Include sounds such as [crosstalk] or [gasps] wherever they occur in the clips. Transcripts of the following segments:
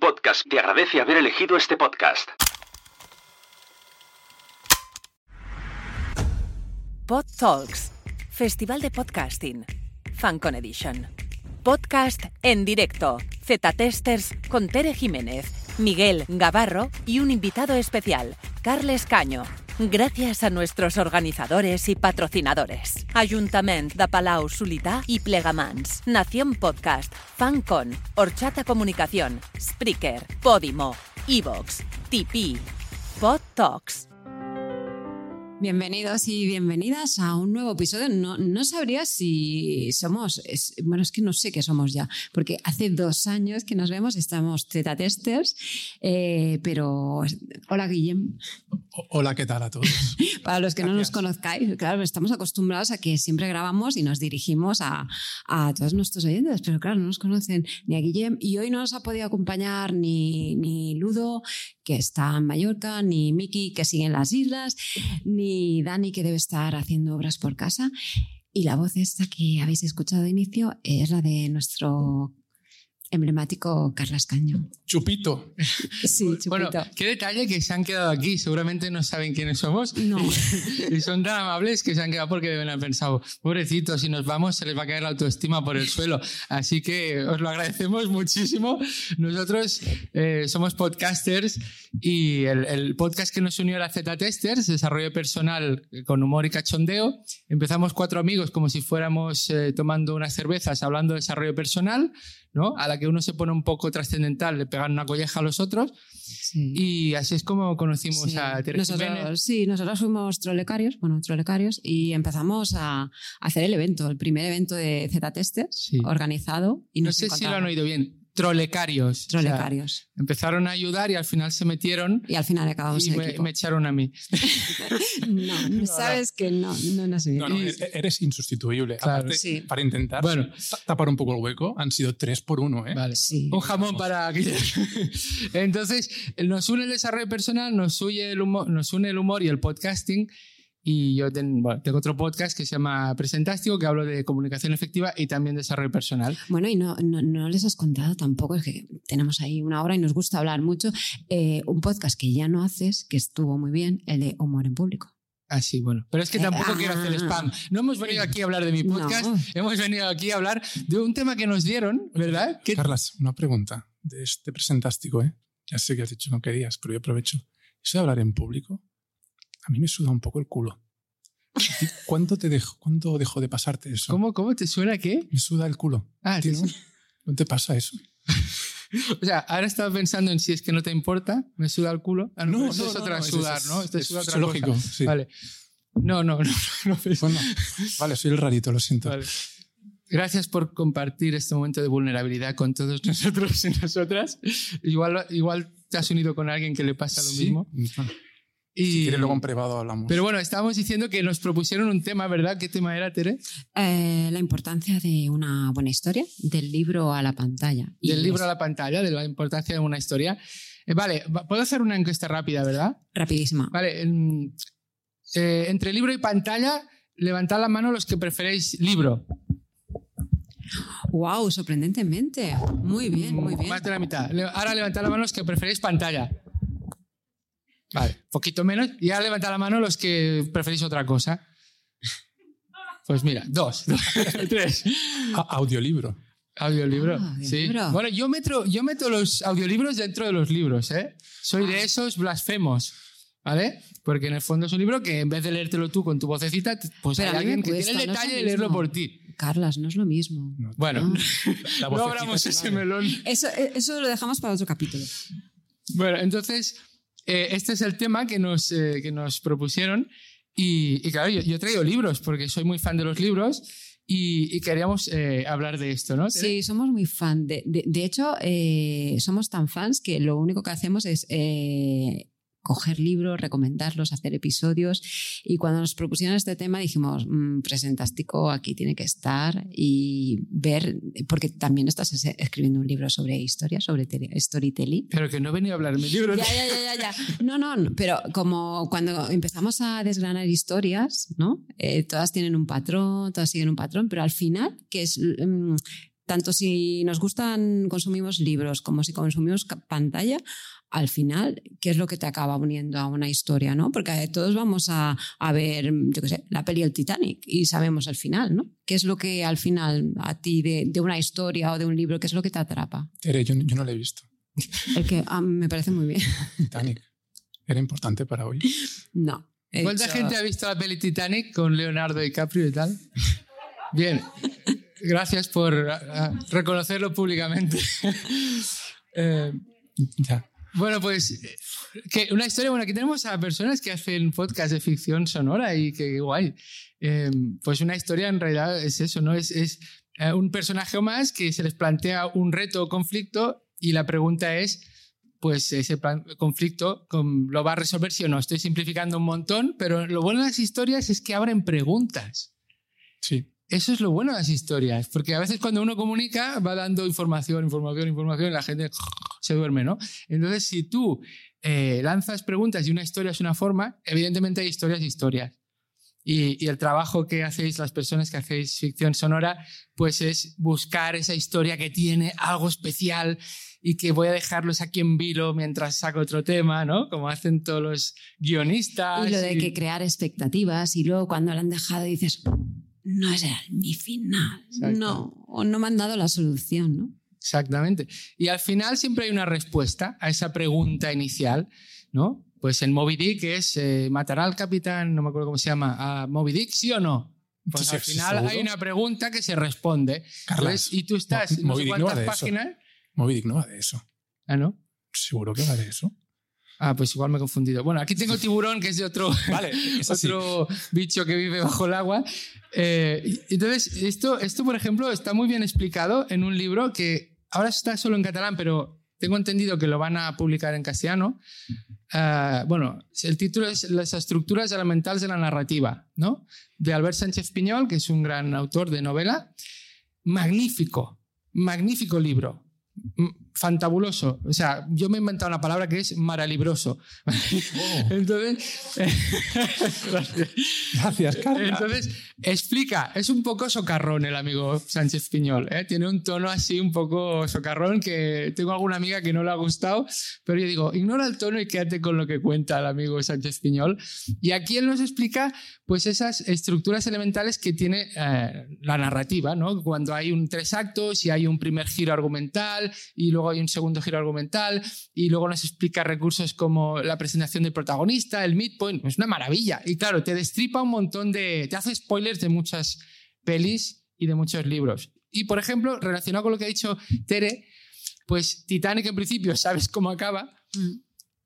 Podcast te agradece haber elegido este podcast. Pod Talks, Festival de Podcasting, FanCon Edition. Podcast en directo, Z-Testers con Tere Jiménez, Miguel Gavarro y un invitado especial, Carles Caño. Gracias a nuestros organizadores y patrocinadores. Ayuntament de Palau Solità y Plegamans, Nación Podcast, FanCon, Horchata Comunicación, Spreaker, Podimo, Evox, TP, Pod Talks. Bienvenidos y bienvenidas a un nuevo episodio. No, no sabría si somos, es- bueno, es que no sé qué somos ya, porque hace dos años que nos vemos, estamos Zeta Testers, eh, pero hola Guillem. Hola, ¿qué tal a todos? [laughs] Para los que no nos conozcáis, claro, estamos acostumbrados a que siempre grabamos y nos dirigimos a, a todos nuestros oyentes, pero claro, no nos conocen ni a Guillem y hoy no nos ha podido acompañar ni, ni Ludo, que está en Mallorca, ni Miki, que sigue en las islas, ni Dani, que debe estar haciendo obras por casa. Y la voz esta que habéis escuchado de inicio es la de nuestro emblemático Carlas Caño. Chupito. [laughs] Sí, chupito. Bueno, qué detalle que se han quedado aquí. Seguramente no saben quiénes somos. No. [laughs] Y son tan amables que se han quedado porque deben haber pensado, pobrecitos, si nos vamos se les va a caer la autoestima por el [laughs] suelo. Así que os lo agradecemos muchísimo. Nosotros eh, somos podcasters y el, el podcast que nos unió era Z-Testers, desarrollo personal con humor y cachondeo. Empezamos cuatro amigos como si fuéramos eh, tomando unas cervezas hablando de desarrollo personal, ¿no? A la que uno se pone un poco trascendental, le pegan una colleja a los otros. Sí. Y así es como conocimos Sí. a Tere Jiménez. nosotros, sí, nosotros fuimos trolecarios, bueno, trolecarios, y empezamos a, a hacer el evento, el primer evento de Z-Testers Sí. organizado. Y No sé si lo han oído bien. Trolecarios. O sea, Trolecarios. empezaron a ayudar y al final se metieron y al final acabamos y en me, me echaron a mí. [laughs] No, no, sabes que no, no nos No, no, Y- e- eres insustituible. Claro. Aparte, Sí. para intentar Bueno. ta- tapar un poco el hueco, han sido tres por uno, ¿eh? Vale. Sí. Un jamón para. [laughs] Entonces, nos une el desarrollo personal, nos une el humor, nos une el humor y el podcasting. Y yo ten- bueno, tengo otro podcast que se llama Presentástico, que hablo de comunicación efectiva y también desarrollo personal. Bueno, y no, no, no les has contado tampoco, es que tenemos ahí una hora y nos gusta hablar mucho, eh, un podcast que ya no haces, que estuvo muy bien, el de Humor en Público. Ah, sí, bueno. Pero es que Eh, tampoco ah. quiero hacer spam. No hemos venido aquí a hablar de mi No. podcast, hemos venido aquí a hablar de un tema que nos dieron, ¿verdad? Carlas, una pregunta de este presentástico, ¿eh? Ya sé que has dicho que no querías, pero yo aprovecho. Eso de hablar en público, a mí me suda un poco el culo. ¿A ti ¿Cuánto te dejo, cuánto dejo de pasarte eso? ¿Cómo, ¿Cómo te suena qué? Me suda el culo. Ah, ¿A ti sí, no? sí. ¿No te pasa eso? [laughs] O sea, ahora estaba pensando en si es que no te importa, me suda el culo. Ah, no, No, eso no, es otra no, es- sudar, ¿no? Esto es, es otra cosa. sí. Vale. No, no, no. no, no. Bueno, vale, soy el rarito, lo siento. Vale. Gracias por compartir este momento de vulnerabilidad con todos [laughs] nosotros y nosotras. Igual, igual te has unido con alguien que le pasa lo Sí, mismo. bueno, Y, si quieres luego en privado hablamos. pero bueno, estábamos diciendo que nos propusieron un tema, ¿verdad? ¿Qué tema era, Tere? Eh, la importancia de una buena historia, del libro a la pantalla. Y Del libro es a la pantalla, de la importancia de una historia. Eh, vale, va- puedo hacer una encuesta rápida, ¿verdad? Rapidísima. Vale, eh, entre libro y pantalla, levantad la mano los que preferéis libro. ¡Wow! Sorprendentemente. Muy bien, muy bien. Más de la mitad. Ahora levantad la mano los que preferéis pantalla. Vale, poquito menos. Y ahora levantad la mano los que preferís otra cosa. Pues mira, dos, dos, [laughs] tres. A- audiolibro. Audiolibro. Ah, sí. Bueno, yo meto, yo meto los audiolibros dentro de los libros, ¿eh? Soy Ah. de esos blasfemos, ¿vale? Porque en el fondo es un libro que en vez de leértelo tú con tu vocecita, pues Pero hay alguien que tiene el no detalle de leerlo por ti. Carlas, no es lo mismo. No, Bueno, No. [laughs] no abramos es ese melón. Eso, eh, eso lo dejamos para otro capítulo. Bueno, entonces, eh, este es el tema que nos, eh, que nos propusieron. Y, y claro, yo, yo he traído libros porque soy muy fan de los libros y, y queríamos eh, hablar de esto, ¿no? Sí, somos muy fan. De, de, de hecho, eh, somos tan fans que lo único que hacemos es eh, coger libros, recomendarlos, hacer episodios. Y cuando nos propusieron este tema dijimos, mmm, presentástico, aquí tiene que estar y ver, porque también estás es- escribiendo un libro sobre historia, sobre storytelling. Pero que no he venido a hablar de mi libro. Ya, ya, ya, ya. No, no, no, pero como cuando empezamos a desgranar historias, ¿no? Eh, todas tienen un patrón, todas siguen un patrón, pero al final, que es mm, tanto si nos gustan, consumimos libros, como si consumimos pantalla, al final, ¿qué es lo que te acaba uniendo a una historia, no? Porque todos vamos a, a ver, yo qué sé, la peli El Titanic y sabemos el final, ¿no? ¿Qué es lo que al final a ti de, de una historia o de un libro, qué es lo que te atrapa? Tere, yo, yo no la he visto. El que ah, me parece muy bien. Titanic. ¿Era importante para hoy? No. he ¿Cuánta dicho- gente ha visto la peli Titanic con Leonardo DiCaprio y tal? Bien, gracias por ah, reconocerlo públicamente. [laughs] Eh, Ya. Bueno, pues que una historia, bueno, aquí tenemos a personas que hacen podcast de ficción sonora y que guay. Eh, pues una historia en realidad es eso, ¿no? Es, eh, un personaje o más que se les plantea un reto o conflicto y la pregunta es, pues ese conflicto lo va a resolver sí o no. Estoy simplificando un montón, pero lo bueno de las historias es que abren preguntas. Sí. Eso es lo bueno de las historias, porque a veces cuando uno comunica va dando información, información, información y la gente se duerme, ¿no? Entonces, si tú eh, lanzas preguntas y una historia es una forma, evidentemente hay historias y historias. Y, y el trabajo que hacéis las personas que hacéis ficción sonora, pues es buscar esa historia que tiene algo especial y que voy a dejarlos aquí en vilo mientras saco otro tema, ¿no? Como hacen todos los guionistas. Y lo de y- que crear expectativas y luego cuando lo han dejado dices, no es mi final, no, o no me han dado la solución, ¿no? Exactamente. Y al final siempre hay una respuesta a esa pregunta inicial, ¿no? Pues en Moby Dick es, eh, ¿matará al capitán, no me acuerdo cómo se llama, a Moby Dick, sí o no? Pues Sí, al final seguro. hay una pregunta que se responde. Entonces, y tú estás, Mo- no Moby sé Dick no va cuántas de eso. páginas. Moby Dick no va de eso. Ah, ¿no? Seguro que va de eso. Ah, pues igual me he confundido. Bueno, aquí tengo tiburón, que es de otro, [laughs] Vale, [laughs] es otro bicho que vive bajo el agua. Eh, entonces, esto, esto, por ejemplo, está muy bien explicado en un libro que ahora está solo en catalán, pero tengo entendido que lo van a publicar en castellano. Ah, bueno, el título es Las estructuras elementales de la narrativa, ¿no? De Albert Sánchez Piñol, que es un gran autor de novela. Magnífico, magnífico libro. Fantabuloso. O sea, yo me he inventado una palabra que es maralibroso. [laughs] Entonces, gracias. Gracias, Carla. Entonces, explica, es un poco socarrón el amigo Sánchez Piñol, ¿eh? tiene un tono así un poco socarrón que tengo alguna amiga que no le ha gustado, pero yo digo, ignora el tono y quédate con lo que cuenta el amigo Sánchez Piñol. Y aquí él nos explica pues esas estructuras elementales que tiene eh, la narrativa, ¿no? Cuando hay un tres actos y hay un primer giro argumental y luego hay un segundo giro argumental y luego nos explica recursos como la presentación del protagonista, el midpoint, es una maravilla. Y claro, te destripa un montón de... te hace spoilers de muchas pelis y de muchos libros. Y por ejemplo, relacionado con lo que ha dicho Tere, pues Titanic en principio sabes cómo acaba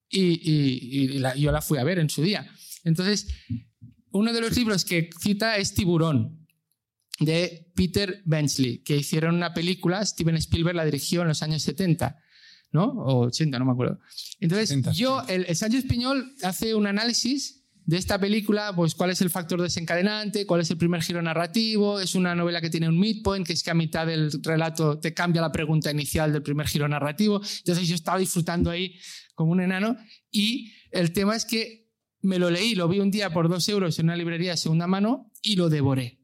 y, y- y la- yo la fui a ver en su día. Entonces, uno de los libros que cita es Tiburón, de Peter Benchley, que hicieron una película, Steven Spielberg la dirigió en los años 70, ¿no? O 80, no me acuerdo. Entonces, 70, yo, el, el Sánchez Piñol hace un análisis de esta película, pues cuál es el factor desencadenante, cuál es el primer giro narrativo, es una novela que tiene un midpoint, que es que a mitad del relato te cambia la pregunta inicial del primer giro narrativo. Entonces yo estaba disfrutando ahí como un enano y el tema es que me lo leí, lo vi un día por dos euros en una librería de segunda mano y lo devoré.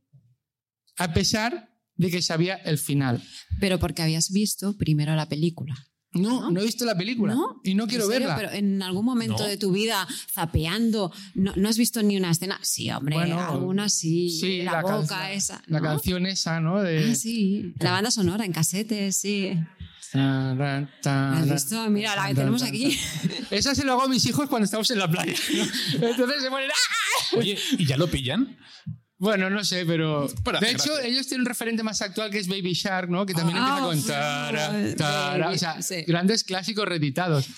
A pesar de que sabía el final. Pero porque habías visto primero la película. No, no he visto la película ¿No? y no quiero verla. Pero en algún momento No. de tu vida, zapeando, ¿no, no has visto ni una escena? Sí, hombre, Bueno, alguna sí. sí, la, la boca can- esa. La ¿no? canción esa, ¿no? De... Ah, sí. La banda sonora en casetes, sí. Taran, taran, ¿Has visto? Mira, la que tenemos aquí. Esa se lo hago a mis hijos cuando estamos en la playa. ¿no? Entonces se ponen... ¡ah! Oye, ¿y ya lo pillan? Bueno, no sé, pero... Para de hecho, gracia. ellos tienen un referente más actual que es Baby Shark, ¿no? Que también Ah, empieza con... tara, o sea, sí. grandes clásicos reeditados.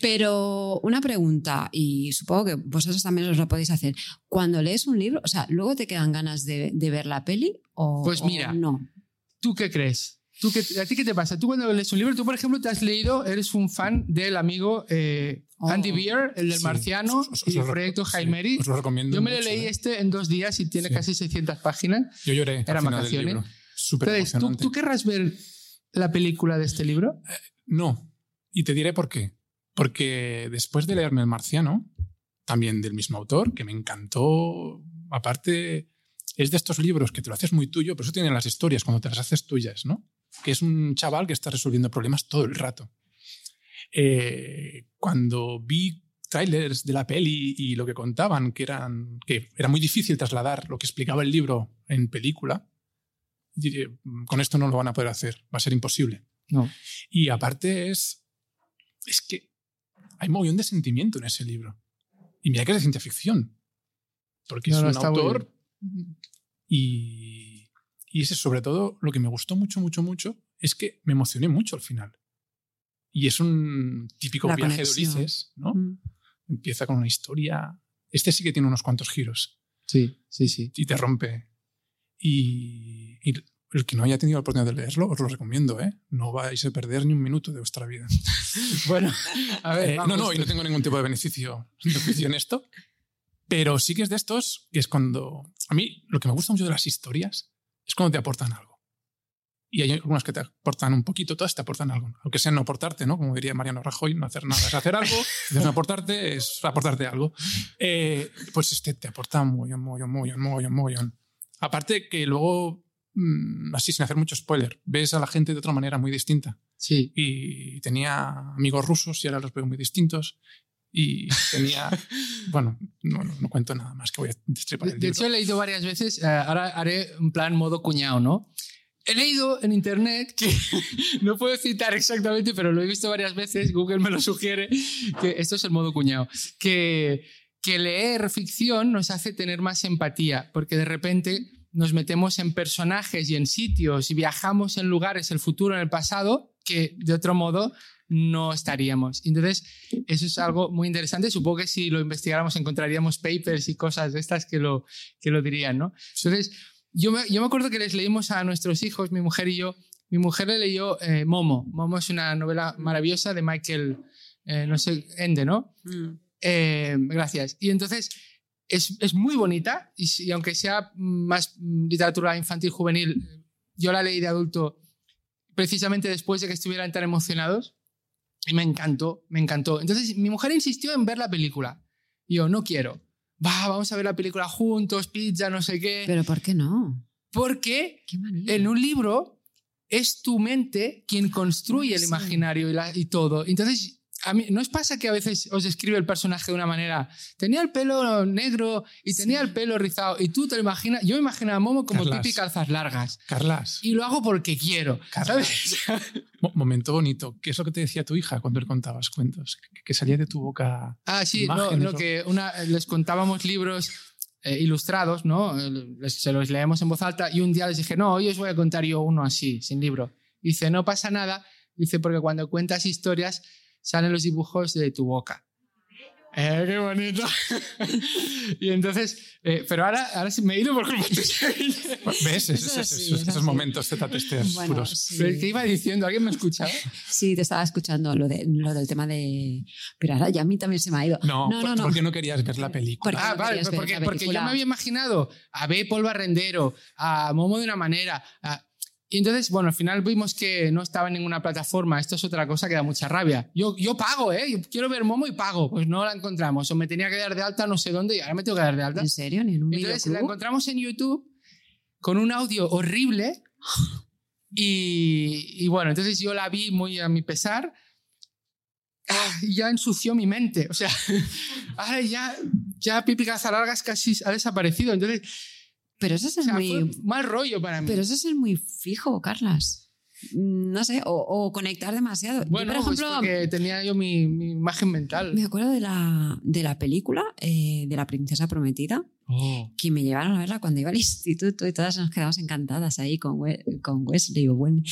Pero una pregunta, y supongo que vosotros también os lo podéis hacer. Cuando lees un libro, o sea, ¿luego te quedan ganas de, de ver la peli? O, Pues o mira. no. ¿Tú qué crees? ¿Tú qué, ¿A ti qué te pasa? Tú cuando lees un libro, tú por ejemplo te has leído, eres un fan del amigo eh, Oh. Andy Beer, el del Sí. Marciano Os- os- y el lo- proyecto sí, Jaimeri. os lo recomiendo Yo me lo mucho, leí ¿eh? este en dos días y tiene Sí. casi 600 páginas. Yo lloré. Eran vacaciones. Súper Entonces, ¿tú. ¿tú querrás ver la película de este libro? No. Y te diré por qué. Porque después de leerme El Marciano, también del mismo autor, que me encantó, aparte es de estos libros que te lo haces muy tuyo, pero eso tienen las historias cuando te las haces tuyas, ¿no? Que es un chaval que está resolviendo problemas todo el rato. Eh, cuando vi trailers de la peli y lo que contaban, que, eran, que era muy difícil trasladar lo que explicaba el libro en película, diré, "Mm, con esto no lo van a poder hacer, va a ser imposible. No. Y aparte es, es que hay un montón de sentimiento en ese libro. Y mira que es de ciencia ficción. Porque No, es no, un autor y, y ese sobre todo lo que me gustó mucho, mucho, mucho es que me emocioné mucho al final. Y es un típico La viaje conexión. de Ulises, ¿no? Mm. Empieza con una historia. Este sí que tiene unos cuantos giros Sí, sí, sí. y te rompe. Y, y el que no haya tenido la oportunidad de leerlo, os lo recomiendo, ¿eh? No vais a perder ni un minuto de vuestra vida. [laughs] Bueno, a ver. Eh, no, no, y no tengo ningún tipo de beneficio, beneficio en esto. Pero sí que es de estos que es cuando. A mí lo que me gusta mucho de las historias es cuando te aportan algo. Y hay algunas que te aportan un poquito, todas te aportan algo. Aunque sea no aportarte, ¿no? Como diría Mariano Rajoy, no hacer nada es hacer algo. [laughs] Entonces, no aportarte es aportarte algo. Eh, pues este te aporta un mogollón, mogollón, mogollón, mogollón. Aparte que luego, mm, así sin hacer mucho spoiler, ves a la gente de otra manera muy distinta Sí. y tenía amigos rusos y ahora los veo muy distintos. Y tenía. [laughs] bueno, no, no, no cuento nada más que voy a destripar De, el de libro. hecho, he leído varias veces, eh, ahora haré un plan modo cuñado, ¿no? He leído en internet que, [laughs] no puedo citar exactamente, pero lo he visto varias veces, Google me lo sugiere, que esto es el modo cuñado, que, que leer ficción nos hace tener más empatía, porque de repente nos metemos en personajes y en sitios y viajamos en lugares, el futuro, en el pasado, que de otro modo no estaríamos. Entonces, eso es algo muy interesante. Supongo que si lo investigáramos encontraríamos papers y cosas de estas que lo, que lo dirían, ¿no? Entonces, yo me, yo me acuerdo que les leímos a nuestros hijos, mi mujer y yo. Mi mujer le leyó eh, Momo. Momo es una novela maravillosa de Michael, eh, no sé, Ende, ¿no? Mm. Eh, gracias. Y entonces es, es muy bonita y, y aunque sea más literatura infantil juvenil, yo la leí de adulto precisamente después de que estuvieran tan emocionados y me encantó, me encantó. Entonces mi mujer insistió en ver la película. Y yo, no quiero. Va, vamos a ver la película juntos, pizza, no sé qué. Pero ¿por qué no? Porque Qué en un libro es tu mente quien construye el imaginario y, la- y todo. Entonces, a mí, ¿no os pasa que a veces os escribe el personaje de una manera? Tenía el pelo negro y tenía Sí. el pelo rizado y tú te lo imaginas. Yo me imagino a Momo como Carlas. pipi calzas largas. Carlas, Y lo hago porque quiero. Carlas. ¿sabes? [laughs] mo- momento bonito. ¿Qué es lo que te decía tu hija cuando le contabas cuentos? Que, que salía de tu boca. Ah, sí, no, Imágenes, no, ¿no? que una, les contábamos libros eh, ilustrados, ¿no? Les- se los leemos en voz alta y un día les dije, no, hoy os voy a contar yo uno así, sin libro. Dice, no pasa nada, dice, porque cuando cuentas historias salen los dibujos de tu boca. Eh, qué bonito. [laughs] y entonces, eh, pero ahora, ahora sí me he ido por culpa. [laughs] ¿Ves? Es Esos, así, esos- es esos momentos Z-testers Bueno, puros. sí. ¿Qué iba diciendo? ¿Alguien me escuchaba? Sí, te estaba escuchando lo, de, lo del tema de... Pero ahora ya a mí también se me ha ido. No, no, no. no. ¿por qué no querías ver la película? Porque Ah, no vale, querías ver porque, la porque yo película. me había imaginado a B. Paul Barrendero, a Momo de una manera. a- Y entonces, bueno, al final vimos que no estaba en ninguna plataforma. Esto es otra cosa que da mucha rabia. Yo, yo pago, ¿eh? Yo quiero ver Momo y pago. Pues no la encontramos. O me tenía que dar de alta no sé dónde y ahora me tengo que dar de alta. ¿En serio? ¿Ni en un Entonces la videoclub? encontramos en YouTube con un audio horrible. [gasps] Y, y bueno, entonces yo la vi muy a mi pesar. Ah, y ya ensució mi mente. O sea, [laughs] ahora ya, ya Pipi Largas casi ha desaparecido. Entonces, Pero eso es o sea, muy... mal rollo para mí. Pero eso es ser muy fijo, Carlas. Mm, No sé, o, o conectar demasiado. Yo, bueno, por pues ejemplo, porque tenía yo mi, mi imagen mental. me acuerdo de la, de la película eh, de la princesa prometida, Oh. que me llevaron a verla cuando iba al [laughs] instituto y todas nos quedamos encantadas ahí con, We- con Wesley o Wen.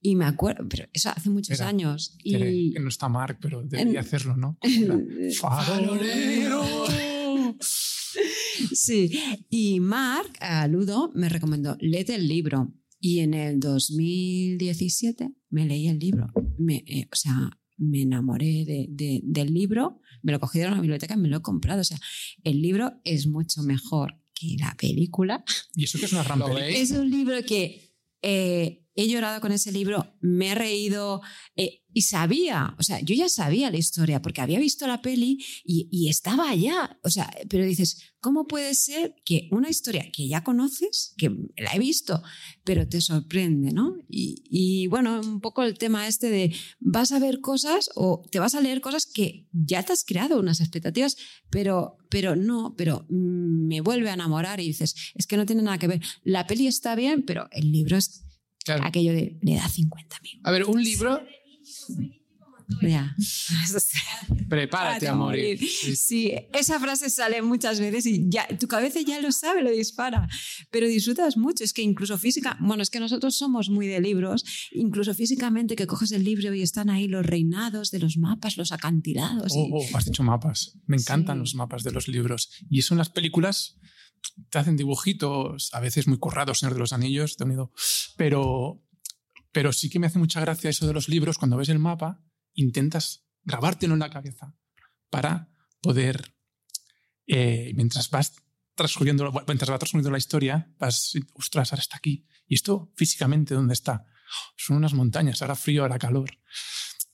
Y me acuerdo, pero eso hace muchos años. Y, que no está Mark, pero debería En- hacerlo, ¿no? [laughs] ¡Farolero! [laughs] Sí, y Mark, a Ludo, me recomendó, léete el libro. Y en el 2017 me leí el libro. Me, eh, o sea, me enamoré de- de- del libro, me lo cogí de la biblioteca y me lo he comprado. O sea, el libro es mucho mejor que la película. Y eso que es una gran. Es un libro que eh, he llorado con ese libro, me he reído eh, y sabía, o sea, yo ya sabía la historia porque había visto la peli y, estaba allá, o sea, pero dices, ¿cómo puede ser que una historia que ya conoces, que la he visto, pero te sorprende, ¿no? Y, y bueno, un poco el tema este de vas a ver cosas o te vas a leer cosas que ya te has creado unas expectativas, pero, pero no, pero me vuelve a enamorar y dices, es que no tiene nada que ver. La peli está bien, pero el libro es aquello de le da 50 mil. A ver, un libro ya. [laughs] Prepárate a morir. Sí. esa frase sale muchas veces y ya tu cabeza ya lo sabe, lo dispara, pero disfrutas mucho. Es que incluso física, bueno, es que nosotros somos muy de libros, incluso físicamente que coges el libro y están ahí los reinados de los mapas, los acantilados. Oh, oh has dicho mapas. Me encantan los mapas de los libros. Y eso en las películas te hacen dibujitos, a veces muy currados, Señor de los Anillos, te unido, pero, pero sí que me hace mucha gracia eso de los libros, cuando ves el mapa intentas grabártelo en la cabeza para poder, eh, mientras vas transcurriendo, mientras va transcurriendo la historia, vas, ostras, ahora está aquí. ¿Y esto físicamente dónde está? Son unas montañas, ahora frío, ahora calor.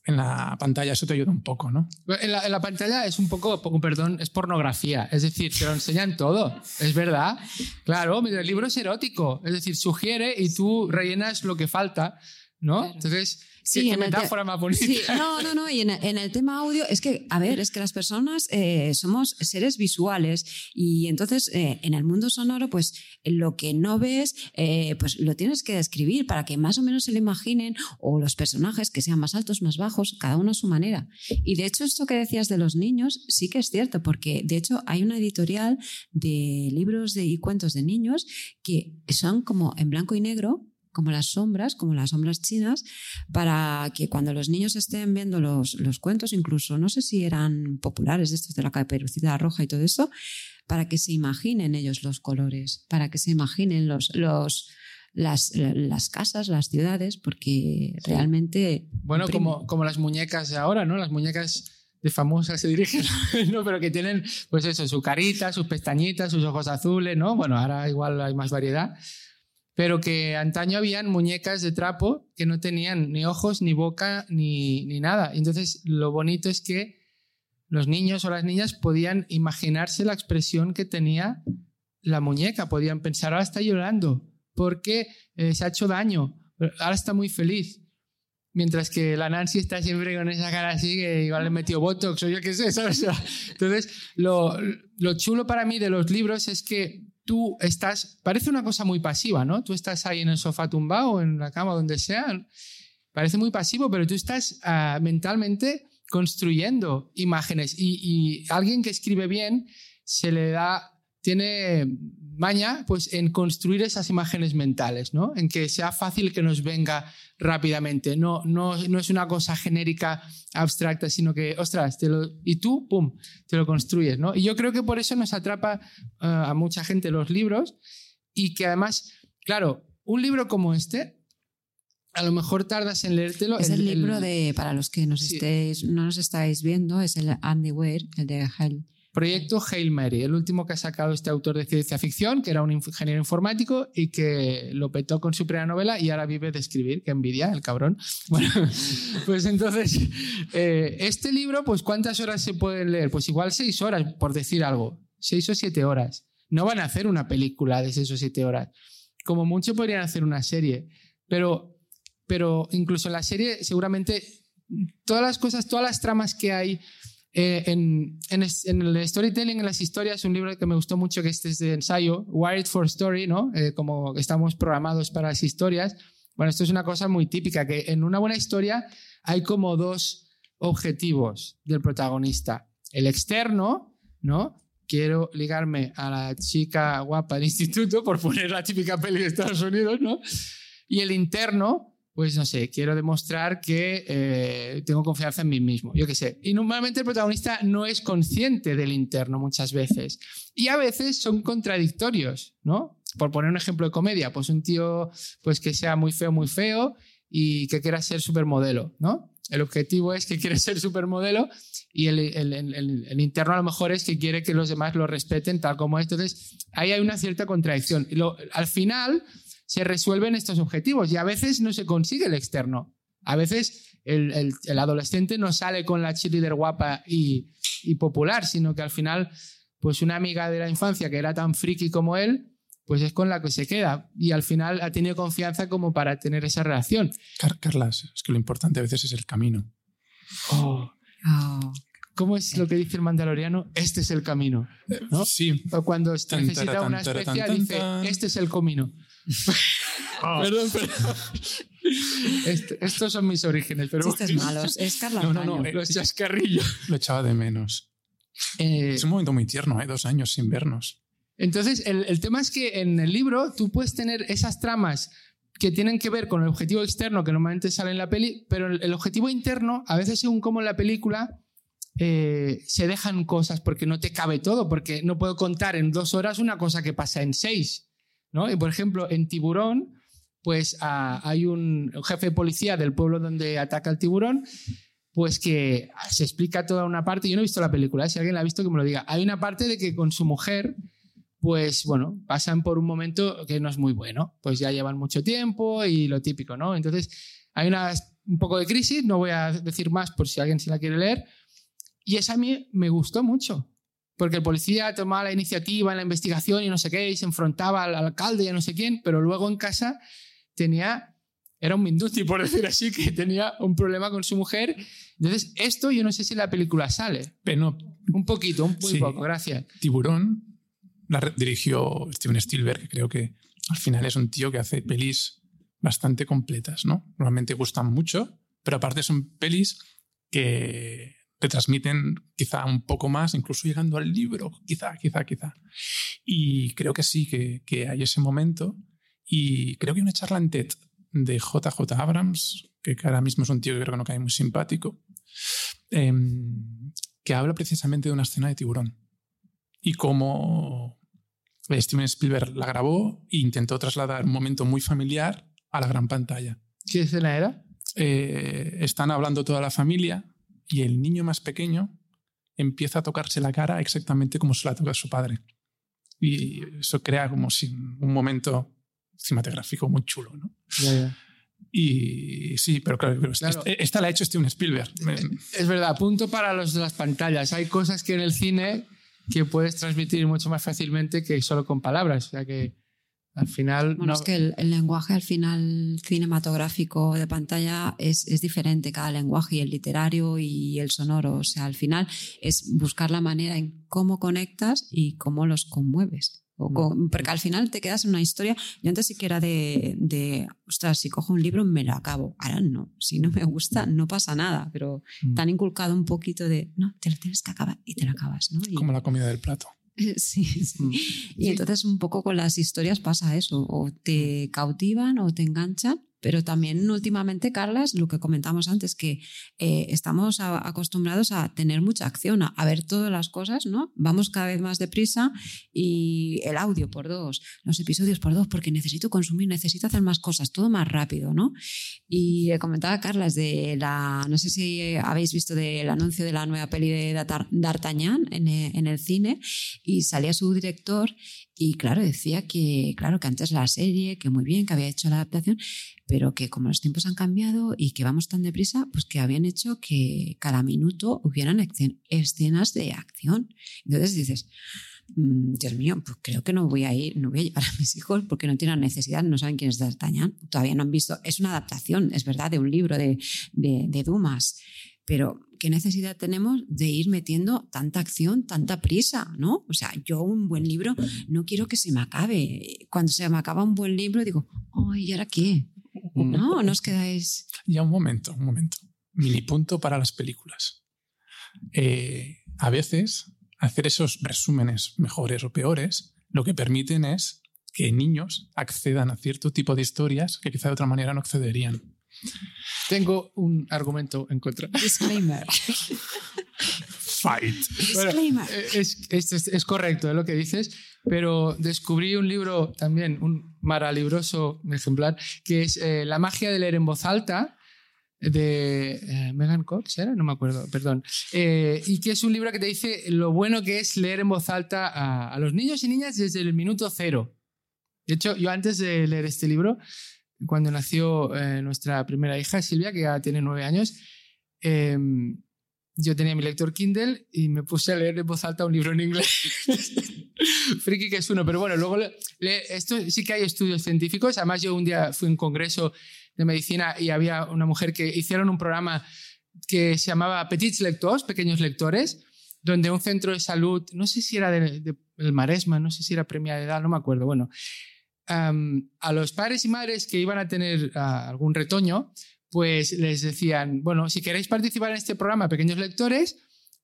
En la pantalla eso te ayuda un poco, ¿no? En la, pantalla es un poco, perdón, es pornografía. Es decir, te lo enseñan todo. Es verdad. Claro, el libro es erótico. Es decir, sugiere y tú rellenas lo que falta, ¿no? Entonces Sí, qué, metáfora más bonita. Sí, no, no, no. Y en, el tema audio, es que, a ver, es que las personas eh, somos seres visuales y entonces eh, en el mundo sonoro, pues lo que no ves, eh, pues lo tienes que describir para que más o menos se lo imaginen o los personajes que sean más altos, más bajos, cada uno a su manera. Y de hecho, esto que decías de los niños sí que es cierto, porque de hecho hay una editorial de libros de, y cuentos de niños que son como en blanco y negro como las sombras, como las sombras chinas, para que cuando los niños estén viendo los, los cuentos, incluso no sé si eran populares estos de la caperucita roja y todo eso, para que se imaginen ellos los colores, para que se imaginen los, los, las, las casas, las ciudades, porque realmente... Bueno, como, como las muñecas de ahora, ¿no? Las muñecas de famosas se dirigen, [laughs] ¿no? Pero que tienen, pues eso, su carita, sus pestañitas, sus ojos azules, ¿no? Bueno, ahora igual hay más variedad pero que antaño habían muñecas de trapo que no tenían ni ojos, ni boca, ni, ni nada. Entonces, lo bonito es que los niños o las niñas podían imaginarse la expresión que tenía la muñeca, podían pensar, ahora está llorando porque eh, se ha hecho daño, ahora está muy feliz. Mientras que la Nancy está siempre con esa cara así, que igual le metió Botox o yo qué sé, ¿sabes? [laughs] Entonces, lo, lo chulo para mí de los libros es que tú estás, parece una cosa muy pasiva, ¿no? Tú estás ahí en el sofá tumbado, en la cama, donde sea, parece muy pasivo, pero tú estás ah, mentalmente construyendo imágenes y, alguien que escribe bien se le da, tiene maña pues en construir esas imágenes mentales, ¿no? En que sea fácil que nos venga rápidamente. No, no, no es una cosa genérica, abstracta, sino que, ostras, te lo, y tú, pum, te lo construyes, ¿no? Y yo creo que por eso nos atrapa eh, a mucha gente los libros y que además, claro, un libro como este, a lo mejor tardas en leértelo. Es el, libro de, para los que nos estéis, no nos estáis viendo, es el Andy Weir, el de Hell Proyecto Hail Mary, el último que ha sacado este autor de ciencia ficción, que era un ingeniero informático y que lo petó con su primera novela y ahora vive de escribir, que envidia el cabrón. [laughs] Bueno, pues entonces, eh, este libro, pues ¿cuántas horas se pueden leer? Pues igual seis horas, por decir algo, seis o siete horas. No van a hacer una película de seis o siete horas. Como mucho podrían hacer una serie, pero, pero incluso en la serie seguramente todas las cosas, todas las tramas que hay eh, en, en, el storytelling, en las historias, un libro que me gustó mucho, que este es de ensayo, Wired for Story, ¿no? Eh, como estamos programados para las historias. Bueno, esto es una cosa muy típica, que en una buena historia hay como dos objetivos del protagonista. El externo, ¿no? Quiero ligarme a la chica guapa del instituto, por poner la típica peli de Estados Unidos, ¿no? Y el interno, pues no sé, quiero demostrar que eh, tengo confianza en mí mismo, yo qué sé. Y normalmente el protagonista no es consciente del interno muchas veces. Y a veces son contradictorios, ¿no? Por poner un ejemplo de comedia, pues un tío pues que sea muy feo, muy feo y que quiera ser supermodelo, ¿no? El objetivo es que quiere [laughs] ser supermodelo y el, el, el, interno a lo mejor es que quiere que los demás lo respeten tal como es. Entonces, ahí hay una cierta contradicción. Y lo, al final se resuelven estos objetivos y a veces no se consigue el externo. A veces el, el- el adolescente no sale con la cheerleader guapa y, y popular, sino que al final, pues una amiga de la infancia que era tan friki como él, pues es con la que se queda y al final ha tenido confianza como para tener esa relación. Car- Carlas, es que lo importante a veces es el camino. Oh, Oh, ¿Cómo es lo que dice el mandaloriano? Este es el camino. ¿No? Sí. O cuando necesita una especia, taratán, dice, este es el [laughs] Perdón, perdón. [laughs] Este- estos son mis orígenes, pero chistes malos. Es Carla No, no, no, Caño. eh, los chascarrillos. Lo echaba de menos. Eh, Es un momento muy tierno, ¿eh? Dos años sin vernos. entonces, el, el tema es que en el libro tú puedes tener esas tramas que tienen que ver con el objetivo externo que normalmente sale en la peli, pero el, el objetivo interno, a veces según como en la película, eh, se dejan cosas porque no te cabe todo, porque no puedo contar en dos horas una cosa que pasa en seis. Y por ejemplo, en Tiburón, pues ah, hay un jefe de policía del pueblo donde ataca el tiburón, pues que se explica toda una parte. Yo no he visto la película, ¿eh? si alguien la ha visto que me lo diga. Hay una parte de que con su mujer, pues bueno, pasan por un momento que no es muy bueno. Pues ya llevan mucho tiempo y lo típico, ¿no? Entonces hay una, un poco de crisis, no voy a decir más por si alguien se la quiere leer. Y esa a mí me gustó mucho. Porque el policía tomaba la iniciativa en la investigación y no sé qué, y se enfrentaba al alcalde y a no sé quién, pero luego en casa tenía, era un Minduti, por [laughs] decir así, que tenía un problema con su mujer. Entonces, esto yo no sé si la película sale. Pero Un poquito, un muy Sí. poco, gracias. Tiburón la dirigió Steven Spielberg, que creo que al final es un tío que hace pelis bastante completas, ¿no? Normalmente gustan mucho, pero aparte son pelis que te transmiten quizá un poco más, incluso llegando al libro, quizá, quizá, quizá. Y creo que sí, que, que hay ese momento. Y creo que una charla en TED de JJ Abrams, que ahora mismo es un tío que creo que no cae muy simpático, em, que habla precisamente de una escena de tiburón y cómo Steven Spielberg la grabó e intentó trasladar un momento muy familiar a la gran pantalla. ¿Qué escena era? Eh, están hablando toda la familia y el niño más pequeño empieza a tocarse la cara exactamente como se la toca su padre. Y eso crea como si un momento cinematográfico muy chulo, ¿no? Y sí, pero claro, pero Claro. Esta, esta la ha hecho Steven Spielberg. Me- Es verdad, punto para los de las pantallas. Hay cosas que en el cine que puedes transmitir mucho más fácilmente que solo con palabras. O sea que al final. Bueno, no- es que el, el lenguaje al final cinematográfico de pantalla es, es diferente cada lenguaje y el literario y el sonoro. O sea, al final es buscar la manera en cómo conectas y cómo los conmueves. O con- porque al final te quedas en una historia. Yo antes sí que era de, de, ostras, si cojo un libro me lo acabo. Ahora no. Si no me gusta, no pasa nada. Pero Mm. te han inculcado un poquito de, no, te lo tienes que acabar y te lo acabas. ¿no? Y- como la comida del plato. [laughs] Sí, sí. Mm. Y entonces un poco con las historias pasa eso, o te cautivan o te enganchan, pero también últimamente, Carlas, lo que comentamos antes, que eh, estamos a- acostumbrados a tener mucha acción, a, a ver todas las cosas, ¿no? Vamos cada vez más deprisa y el audio por dos, los episodios por dos, porque necesito consumir, necesito hacer más cosas, todo más rápido, ¿no? Y eh, comentaba Carlas de la, no sé si habéis visto del anuncio de la nueva peli de D'Artagnan en, eh, en el cine y salía su director y claro, decía que, claro, que antes la serie, que muy bien, que había hecho la adaptación, pero que como los tiempos han cambiado y que vamos tan deprisa, pues que habían hecho que cada minuto hubieran escen- escenas de acción. Entonces dices, "Mm, Dios mío, pues creo que no voy a ir, no voy a llevar a mis hijos porque no tienen necesidad, no saben quién es D'Artagnan, todavía no han visto, es una adaptación, es verdad, de un libro de, de, de Dumas, pero ¿qué necesidad tenemos de ir metiendo tanta acción, tanta prisa, ¿no? O sea, yo un buen libro no quiero que se me acabe. Cuando se me acaba un buen libro digo, ay, ¿y ahora qué? No, no os quedáis... Ya un momento, un momento. Mini punto para las películas. Eh, a veces hacer esos resúmenes mejores o peores lo que permiten es que niños accedan a cierto tipo de historias que quizá de otra manera no accederían. Tengo un argumento en contra. Disclaimer. Fight. Bueno, Disclaimer. eh, es, es, es- es correcto lo que dices, pero descubrí un libro también, un maralibroso ejemplar, que es eh, La magia de leer en voz alta de eh, Megan Cox, ¿era? No me acuerdo, perdón. Eh, y que es un libro que te dice lo bueno que es leer en voz alta a, a los niños y niñas desde el minuto cero. De hecho, yo antes de leer este libro, cuando nació eh, nuestra primera hija, Silvia, que ya tiene nueve años, em, yo tenía mi lector Kindle y me puse a leer en voz alta un libro en inglés. [laughs] Friki que es uno, pero bueno, luego esto sí que hay estudios científicos. Además, yo un día fui a un congreso de medicina y había una mujer que hicieron un programa que se llamaba Petits Lectors, Pequeños Lectores, donde un centro de salud, no sé si era del Maresma, no sé si era premia de edad, no me acuerdo, bueno, a los padres y madres que iban a tener ah, algún retoño, pues les decían, bueno, si queréis participar en este programa, pequeños lectores,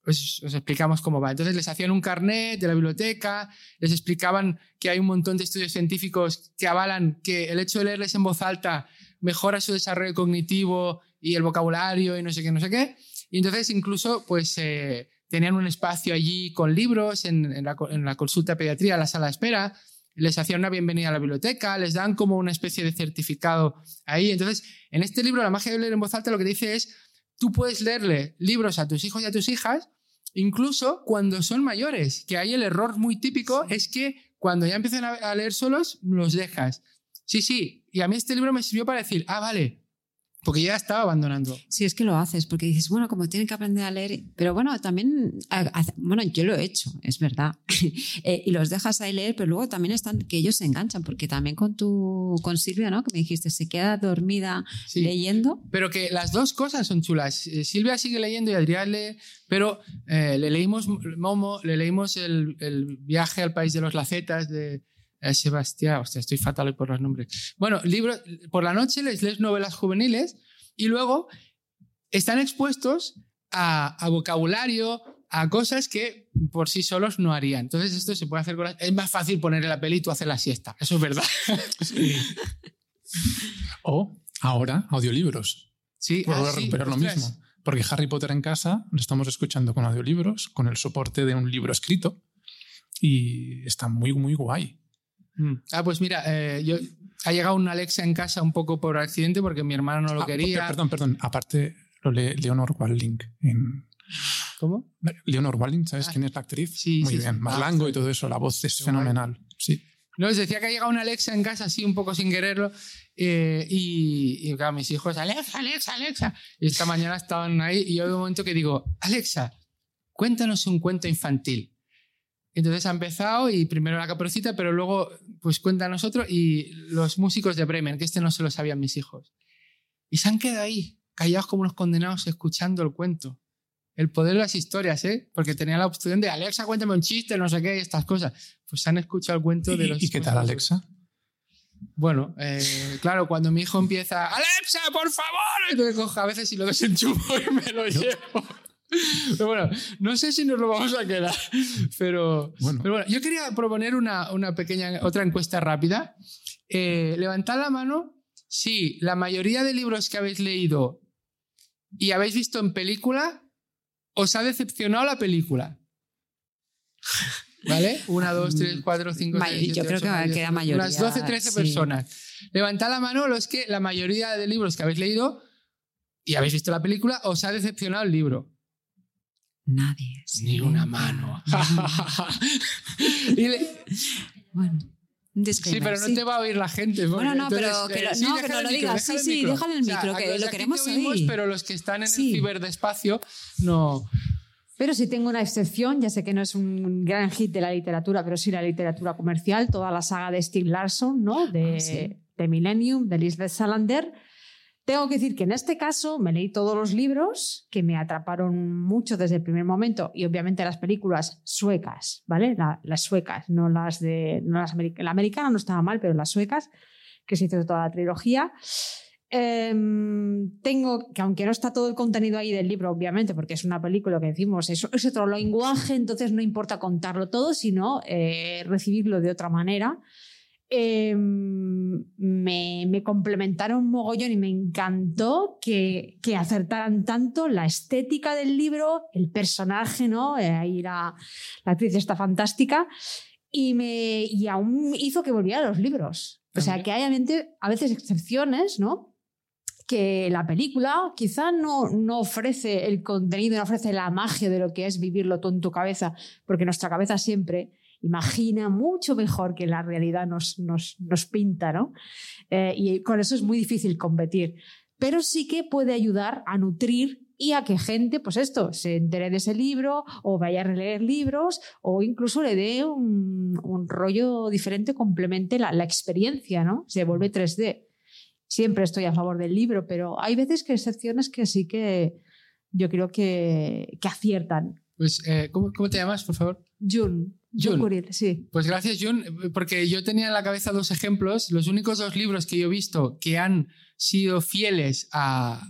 pues os explicamos cómo va. Entonces les hacían un carnet de la biblioteca, les explicaban que hay un montón de estudios científicos que avalan que el hecho de leerles en voz alta mejora su desarrollo cognitivo y el vocabulario y no sé qué, no sé qué. Y entonces incluso pues eh, tenían un espacio allí con libros en, la, consulta de pediatría, la sala de espera, les hacían una bienvenida a la biblioteca, les dan como una especie de certificado ahí. Entonces, en este libro, La magia de leer en voz alta, lo que dice es, tú puedes leerle libros a tus hijos y a tus hijas, incluso cuando son mayores, que ahí el error muy típico es que cuando ya empiezan a leer solos, los dejas. Sí, sí, y a mí este libro me sirvió para decir, ah, vale, porque ya estaba abandonando. Sí, es que lo haces, porque dices, bueno, como tienen que aprender a leer, pero bueno, también, bueno, yo lo he hecho, es verdad, [laughs] eh, y los dejas ahí leer, pero luego también están que ellos se enganchan, porque también con tu, con Silvia, ¿no? Que me dijiste, se queda dormida leyendo. Pero que las dos cosas son chulas. Eh, Silvia sigue leyendo y Adrián lee, pero eh, le leímos Momo, le leímos el, el viaje al país de los lacetas de Sebastián, hostia, estoy fatal hoy por los nombres. Bueno, libros, por la noche les lees novelas juveniles y luego están expuestos a, vocabulario, a cosas que por sí solos no harían. Entonces esto se puede hacer con Es más fácil ponerle la peli y tú hacer la siesta. Eso es verdad. [laughs] o ahora, audiolibros. Sí, Puedo ah, recuperar lo mismo. Porque Harry Potter en casa lo estamos escuchando con audiolibros, con el soporte de un libro escrito. Y está muy, muy guay. Mm. Ah, pues mira, eh, yo, ha llegado un Alexa en casa un poco por accidente porque mi hermano no lo ah, quería. Perdón, perdón. Aparte lo lee Leonor Walling en... ¿Cómo? Leonor Walling, ¿sabes ah, quién es la actriz? Sí, Muy sí, bien. Marlango y todo eso, la voz es fenomenal. Sí. No, les decía que ha llegado un Alexa en casa así un poco sin quererlo eh, y, y claro, mis hijos, Alexa, Alexa, Alexa. Y esta mañana estaban ahí y yo de un momento que digo, Alexa, cuéntanos un cuento infantil. Entonces ha empezado y primero la caperucita, pero luego pues cuenta a nosotros y los músicos de Bremen, que este no se lo sabían mis hijos. Y se han quedado ahí, callados como unos condenados, escuchando el cuento. El poder de las historias, ¿eh? Porque tenía la opción de Alexa, cuéntame un chiste, no sé qué, estas cosas. Pues han escuchado el cuento de los. ¿Y qué tal, Alexa? Bueno, eh, claro, cuando mi hijo empieza, Alexa, por favor, entonces cojo a veces y lo desenchufo y me lo llevo. Pero bueno, no sé si nos lo vamos a quedar. Pero bueno, yo quería proponer una, una pequeña, otra encuesta rápida. Eh, levantad la mano si la mayoría de libros que habéis leído y habéis visto en película os ha decepcionado la película. ¿Vale? Una, dos, tres, cuatro, cinco, seis, Yo creo que queda mayoría. Unas 12, 13 personas. Levantad la mano los que la mayoría de libros que habéis leído y habéis visto la película os ha decepcionado el libro. Nadie. [laughs] Ni una mano. [laughs] Bueno. Sí, pero no te va a oír la gente. Bueno, no, pero que, eh, no, que no lo digas. Sí, sí, déjale el micro, que lo queremos oír. Pero los que están en el ciberdespacio no. Pero sí tengo una excepción, ya sé que no es un gran hit de la literatura, pero sí la literatura comercial, toda la saga de Steve Larson, ¿no? de, ah, de Millennium, de Lisbeth Salander tengo que decir que en este caso me leí todos los libros que me atraparon mucho desde el primer momento y obviamente las películas suecas, ¿vale? las suecas, no las de... No las la americana no estaba mal, pero las suecas, que se hizo toda la trilogía. Em, tengo que, aunque no está todo el contenido ahí del libro, obviamente, porque es una película que decimos, es, es otro lenguaje, entonces no importa contarlo todo, sino eh, recibirlo de otra manera. Em, me, me, complementaron un mogollón y me encantó que, que, acertaran tanto la estética del libro, el personaje, ¿no? Eh, ahí la, la, actriz está fantástica y, me, y aún hizo que volviera a los libros. O sea, que hay a veces excepciones, ¿no? Que la película quizá no, no ofrece el contenido, no ofrece la magia de lo que es vivirlo todo en tu cabeza, porque nuestra cabeza siempre imagina mucho mejor que la realidad nos, nos, nos pinta, ¿no? Eh, y con eso es muy difícil competir. Pero sí que puede ayudar a nutrir y a que gente, pues esto, se entere de ese libro o vaya a releer libros o incluso le dé un, un rollo diferente, complemente la, la, experiencia, ¿no? Se vuelve 3D. Siempre estoy a favor del libro, pero hay veces que excepciones que sí que yo creo que, que aciertan. Pues, eh, ¿cómo, ¿cómo, te llamas, por favor? Jun. Jun sí. Pues gracias, Jun, porque yo tenía en la cabeza dos ejemplos. Los únicos dos libros que yo he visto que han sido fieles a,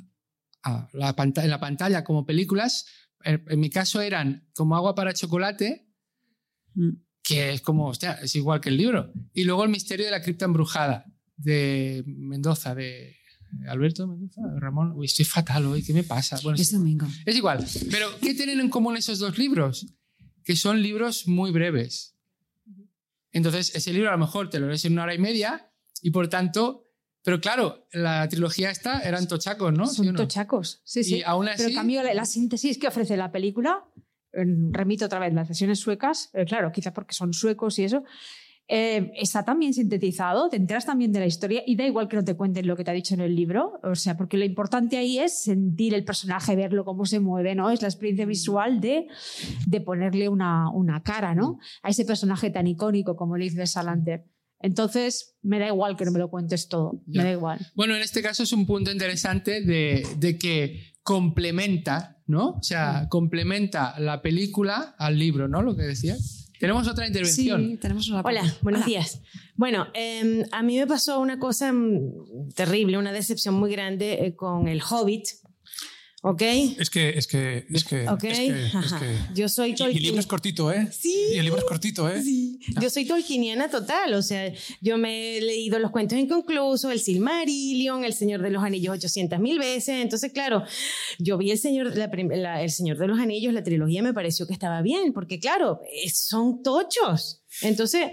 a la en la pantalla como películas, en, en, mi caso eran como agua para chocolate, mm. que es como, hostia, es igual que el libro. Y luego El misterio de la cripta embrujada, de Mendoza, de Alberto Mendoza, Ramón. Uy, estoy fatal hoy, ¿qué me pasa? Bueno, es domingo. Es igual. Pero, ¿qué tienen en común esos dos libros? Que son libros muy breves. Entonces, ese libro a lo mejor te lo lees en una hora y media y por tanto pero claro, la trilogía esta eran tochacos, ¿no? Son ¿Sí no? tochacos, sí, sí. Y aún así... Pero cambio, la, la, síntesis que ofrece la película, remito otra vez las sesiones suecas, eh, claro, quizá porque son suecos y eso, eh, está también sintetizado, te enteras también de la historia y da igual que no te cuenten lo que te ha dicho en el libro, o sea, porque lo importante ahí es sentir el personaje, verlo cómo se mueve, ¿no? Es la experiencia visual de, de ponerle una, una cara, ¿no? A ese personaje tan icónico como Lisbeth Salander. Entonces, me da igual que no me lo cuentes todo, me da igual. Bueno, en este caso es un punto interesante de, de que complementa, ¿no? O sea, complementa la película al libro, ¿no? Lo que decías. Tenemos otra intervención. Sí, tenemos una Hola, buenos días. Bueno, eh, a mí me pasó una cosa mm, terrible, una decepción muy grande eh, con El Hobbit. ¿Ok? Es que, es que, es que, Ok, es que, es que- Yo soy Y, y el Tolkien. libro es cortito, ¿eh? Sí. Y el libro es cortito, ¿eh? Sí. Yo soy tolkieniana total, o sea, yo me he leído los cuentos inconclusos, el Silmarillion, el Señor de los Anillos 800 mil veces, entonces claro, yo vi el Señor, la la- el Señor de los Anillos, la trilogía me pareció que estaba bien, porque claro, eh, son tochos, entonces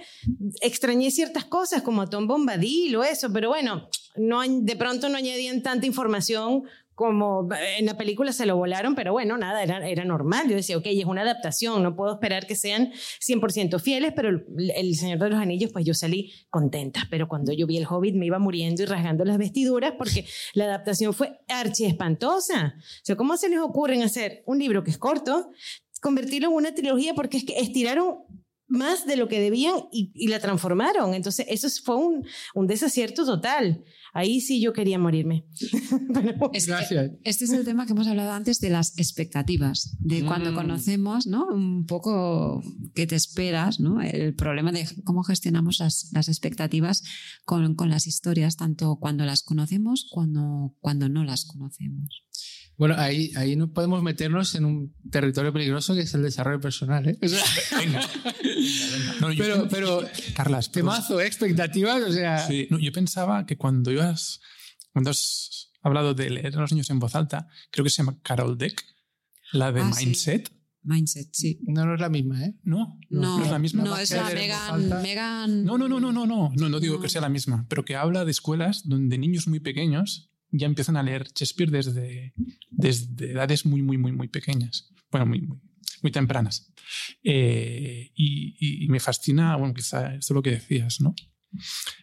extrañé ciertas cosas como a Tom Bombadil o eso, pero bueno, no, de pronto no añadían tanta información como en la película se lo volaron, pero bueno, nada, era, era normal. Yo decía, ok, es una adaptación, no puedo esperar que sean 100% fieles, pero el, el Señor de los Anillos, pues yo salí contenta. Pero cuando yo vi el Hobbit me iba muriendo y rasgando las vestiduras porque la adaptación fue archi espantosa. O sea, ¿cómo se les ocurre en hacer un libro que es corto, convertirlo en una trilogía porque es que estiraron más de lo que debían y, y la transformaron. Entonces, eso fue un, un desacierto total. Ahí sí yo quería morirme. [laughs] Gracias. este es el tema que hemos hablado antes de las expectativas, de cuando Mm. conocemos, ¿no? Un poco qué te esperas, ¿no? El problema de cómo gestionamos las, las expectativas con, con las historias, tanto cuando las conocemos cuando, cuando no las conocemos. Bueno, ahí, ahí no podemos meternos en un territorio peligroso que es el desarrollo personal, ¿eh? O sea, Venga. Venga, venga. No, yo- pero, pero, Carlas, pero- temazo, ¿eh? expectativas, o sea... Sí, no, yo pensaba que cuando ibas, cuando has hablado de leer a los niños en voz alta, creo que se llama Carol Deck, la de Ah, sí. Mindset, Mindset, sí. No, no es la misma, ¿eh? ¿no? No, ¿No es la misma? No, es la Megan. Megan No, no, no, no, no, no, no, no digo No. que sea la misma, pero que habla de escuelas donde niños muy pequeños ya empiezan a leer Shakespeare desde, desde edades muy, muy, muy, muy pequeñas. Bueno, muy, muy, muy tempranas. Eh, y, me fascina, bueno, quizá esto es lo que decías, ¿no?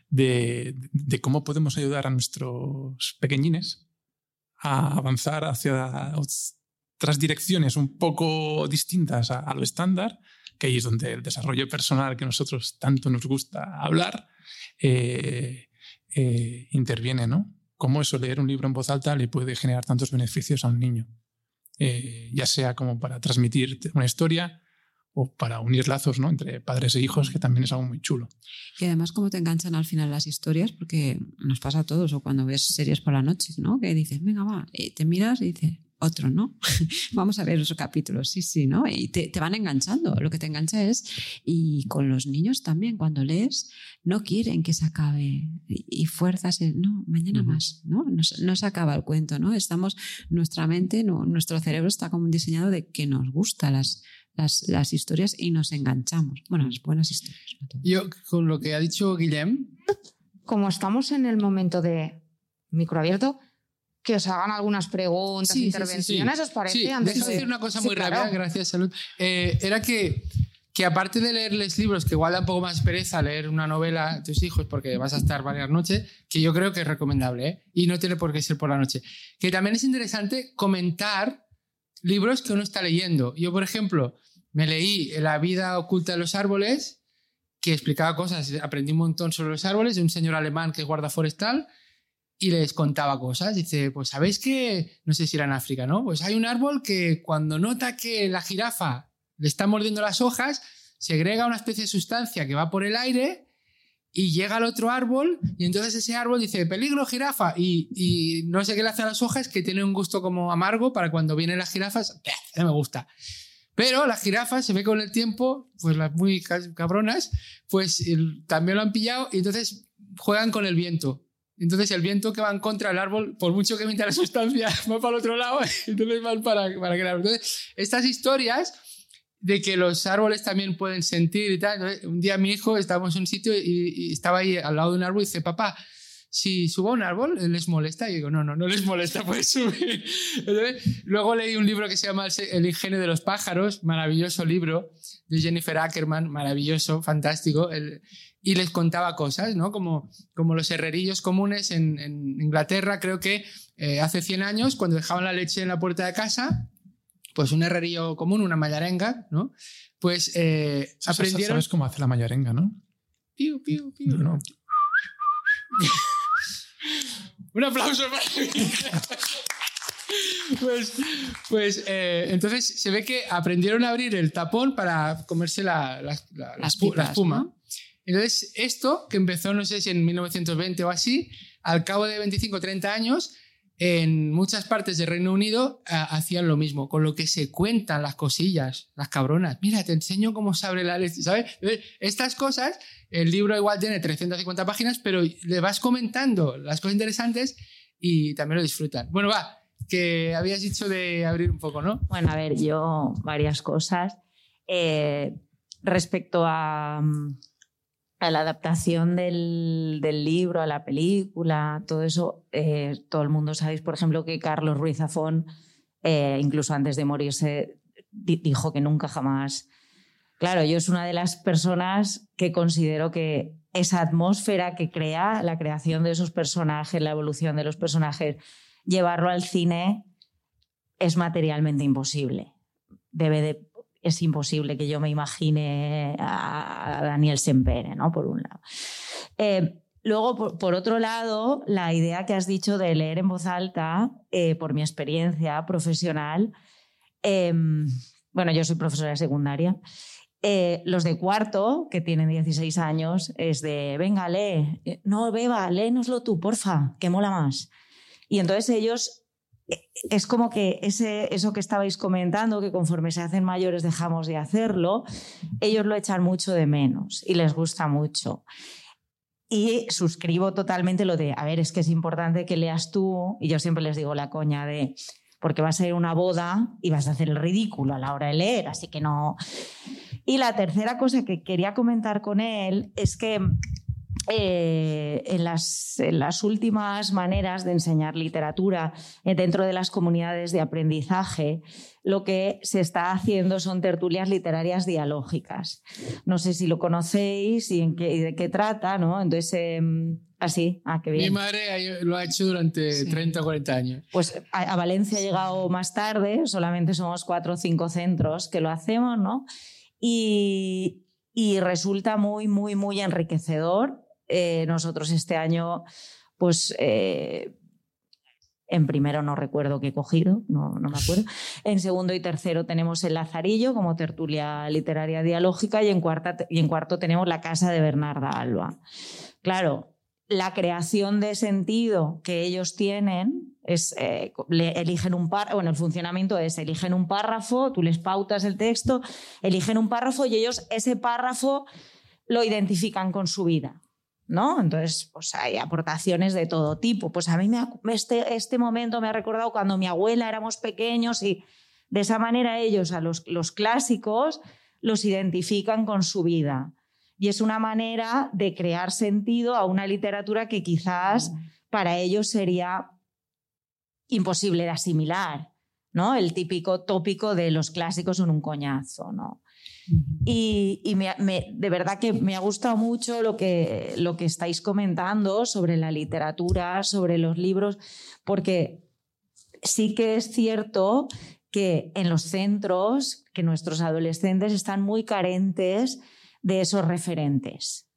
De, de cómo podemos ayudar a nuestros pequeñines a avanzar hacia otras direcciones un poco distintas a, a lo estándar, que ahí es donde el desarrollo personal que nosotros tanto nos gusta hablar eh, eh, interviene, ¿no? Cómo eso, leer un libro en voz alta le puede generar tantos beneficios a un niño, Eh, ya sea como para transmitir una historia o para unir lazos ¿no? entre padres e hijos, que también es algo muy chulo. Y además cómo te enganchan al final las historias, porque nos pasa a todos, o cuando ves series por la noche, ¿no? Que dices, venga, va, y te miras y dices, otro, ¿no? [laughs] Vamos a ver esos capítulos, sí, sí, ¿no? Y te, te van enganchando, lo que te engancha es, y con los niños también, cuando lees, no quieren que se acabe y, y fuerzas, el, no, mañana más, ¿no? No, se- no se acaba el cuento, ¿no? Estamos, nuestra mente, no, nuestro cerebro está como diseñado de que nos gustan las, las, las historias y nos enganchamos. Bueno, las buenas historias. no. Yo, con lo que ha dicho Guillem, Como estamos en el momento de micro abierto, que os hagan algunas preguntas, Sí, sí, sí, intervenciones, ¿os parece? Sí, Antes de- decir una cosa Sí, muy claro. rápida, gracias, Salud. Eh, era que, que aparte de leerles libros, que igual da un poco más pereza leer una novela a tus hijos porque vas a estar varias noches, que yo creo que es recomendable, ¿eh? y no tiene por qué ser por la noche. Que también es interesante comentar libros que uno está leyendo. Yo, por ejemplo, me leí La vida oculta de los árboles, que explicaba cosas, aprendí un montón sobre los árboles, de un señor alemán que es guarda forestal, y les contaba cosas. Dice, pues sabéis que, no sé si era en África, ¿no? Pues hay un árbol que cuando nota que la jirafa le está mordiendo las hojas, segrega una especie de sustancia que va por el aire y llega al otro árbol y entonces ese árbol dice, peligro jirafa, y, no sé qué le hace a las hojas, que tiene un gusto como amargo para cuando vienen las jirafas, no me gusta. Pero las jirafas, se ve con el tiempo, pues las muy cabronas, pues también lo han pillado y entonces juegan con el viento. Entonces el viento que va en contra del árbol, por mucho que emita la sustancia, [laughs] va para el otro lado, [laughs] entonces van para, para que el árbol. Entonces, estas historias de que los árboles también pueden sentir y tal. un día mi hijo estábamos en un sitio y, estaba ahí al lado de un árbol y dice, papá, si subo a un árbol, ¿les molesta? Y digo, no, no, no les molesta, [laughs] puedes subir. luego leí un libro que se llama El ingenio de los pájaros, maravilloso libro, de Jennifer Ackerman, maravilloso, fantástico. Y les contaba cosas, ¿no? Como, como los herrerillos comunes en, Inglaterra, creo que eh, hace 100 años, cuando dejaban la leche en la puerta de casa, pues un herrerillo común, una mayarenga, ¿no? Pues eh, aprendieron... ¿Sabes cómo hace la mayarenga, no? Piu, piu, piu. No, [laughs] un aplauso para mí. [laughs] Pues, pues eh, entonces se ve que aprendieron a abrir el tapón para comerse la, la, espuma. Entonces, esto, que empezó, no sé si en 1920 o así, al cabo de 25 o 30 años, en muchas partes del Reino Unido eh, hacían lo mismo, con lo que se cuentan las cosillas, las cabronas. Mira, te enseño cómo se abre la leche, ¿sabes? Estas cosas, el libro igual tiene 350 páginas, pero le vas comentando las cosas interesantes y también lo disfrutan. Bueno, va, que habías dicho de abrir un poco, ¿no? Bueno, a ver, yo varias cosas. Eh, respecto a, mm, a la adaptación del, libro, a la película, todo eso, eh, todo el mundo sabéis, por ejemplo, que Carlos Ruiz Zafón, eh, incluso antes de morirse, dijo que nunca jamás. Claro, yo es una de las personas que considero que esa atmósfera que crea la creación de esos personajes, la evolución de los personajes, llevarlo al cine es materialmente imposible. Debe de es imposible que yo me imagine a Daniel Sempere, ¿no? Por un lado. Eh, luego, por, otro lado, la idea que has dicho de leer en voz alta, eh, por mi experiencia profesional, em, bueno, yo soy profesora de secundaria, eh, los de cuarto, que tienen 16 años, es de, venga, lee, no, beba, léenoslo tú, porfa, que mola más. Y entonces ellos es como que ese, eso que estabais comentando, que conforme se hacen mayores dejamos de hacerlo, ellos lo echan mucho de menos y les gusta mucho. Y suscribo totalmente lo de, a ver, es que es importante que leas tú, y yo siempre les digo la coña de, porque vas a ir a una boda y vas a hacer el ridículo a la hora de leer, así que no. Y la tercera cosa que quería comentar con él es que eh, en, las, las, últimas maneras de enseñar literatura eh, dentro de las comunidades de aprendizaje, lo que se está haciendo son tertulias literarias dialógicas. No sé si lo conocéis y, en qué, de qué trata, ¿no? Entonces, em, así, ah, qué bien. Mi madre lo ha hecho durante 30 o 40 años. Pues a, a, Valencia ha llegado más tarde, solamente somos cuatro o cinco centros que lo hacemos, ¿no? Y, y resulta muy, muy, muy enriquecedor eh, nosotros este año, pues eh, en primero no recuerdo qué he cogido, no, no, me acuerdo. [laughs] En segundo y tercero tenemos el Lazarillo como tertulia literaria dialógica y en, cuarta, y en cuarto tenemos la Casa de Bernarda Alba. Claro, la creación de sentido que ellos tienen es, eh, eligen un párrafo, bueno, el funcionamiento es, eligen un párrafo, tú les pautas el texto, eligen un párrafo y ellos ese párrafo lo identifican con su vida. ¿No? Entonces, pues hay aportaciones de todo tipo. Pues a mí me, este, este momento me ha recordado cuando mi abuela éramos pequeños y de esa manera ellos a los, los clásicos los identifican con su vida. Y es una manera de crear sentido a una literatura que quizás para ellos sería imposible de asimilar. ¿no? El típico tópico de los clásicos son un coñazo, ¿no? Y, me- de verdad que me ha gustado mucho lo que, lo que estáis comentando sobre la literatura, sobre los libros, porque sí que es cierto que en los centros, que nuestros adolescentes están muy carentes de esos referentes.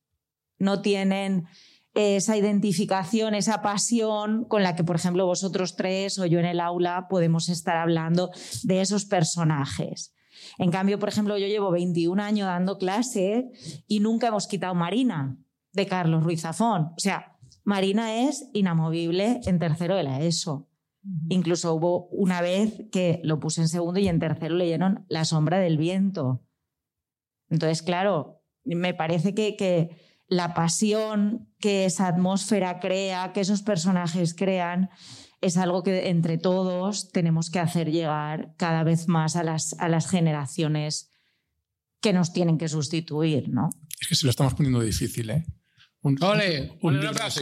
No tienen esa identificación, esa pasión con la que, por ejemplo, vosotros tres o yo en el aula podemos estar hablando de esos personajes. En cambio, por ejemplo, yo llevo 21 años dando clase y nunca hemos quitado Marina de Carlos Ruiz Zafón. O sea, Marina es inamovible en tercero de la ESO. Incluso hubo una vez que lo puse en segundo y en tercero leyeron La sombra del viento. Entonces, claro, me parece que, que la pasión que esa atmósfera crea, que esos personajes crean, es algo que entre todos tenemos que hacer llegar cada vez más a las, a las generaciones que nos tienen que sustituir, ¿no? Es que se lo estamos poniendo difícil, ¿eh? Un, ¡Ole! un Un horas.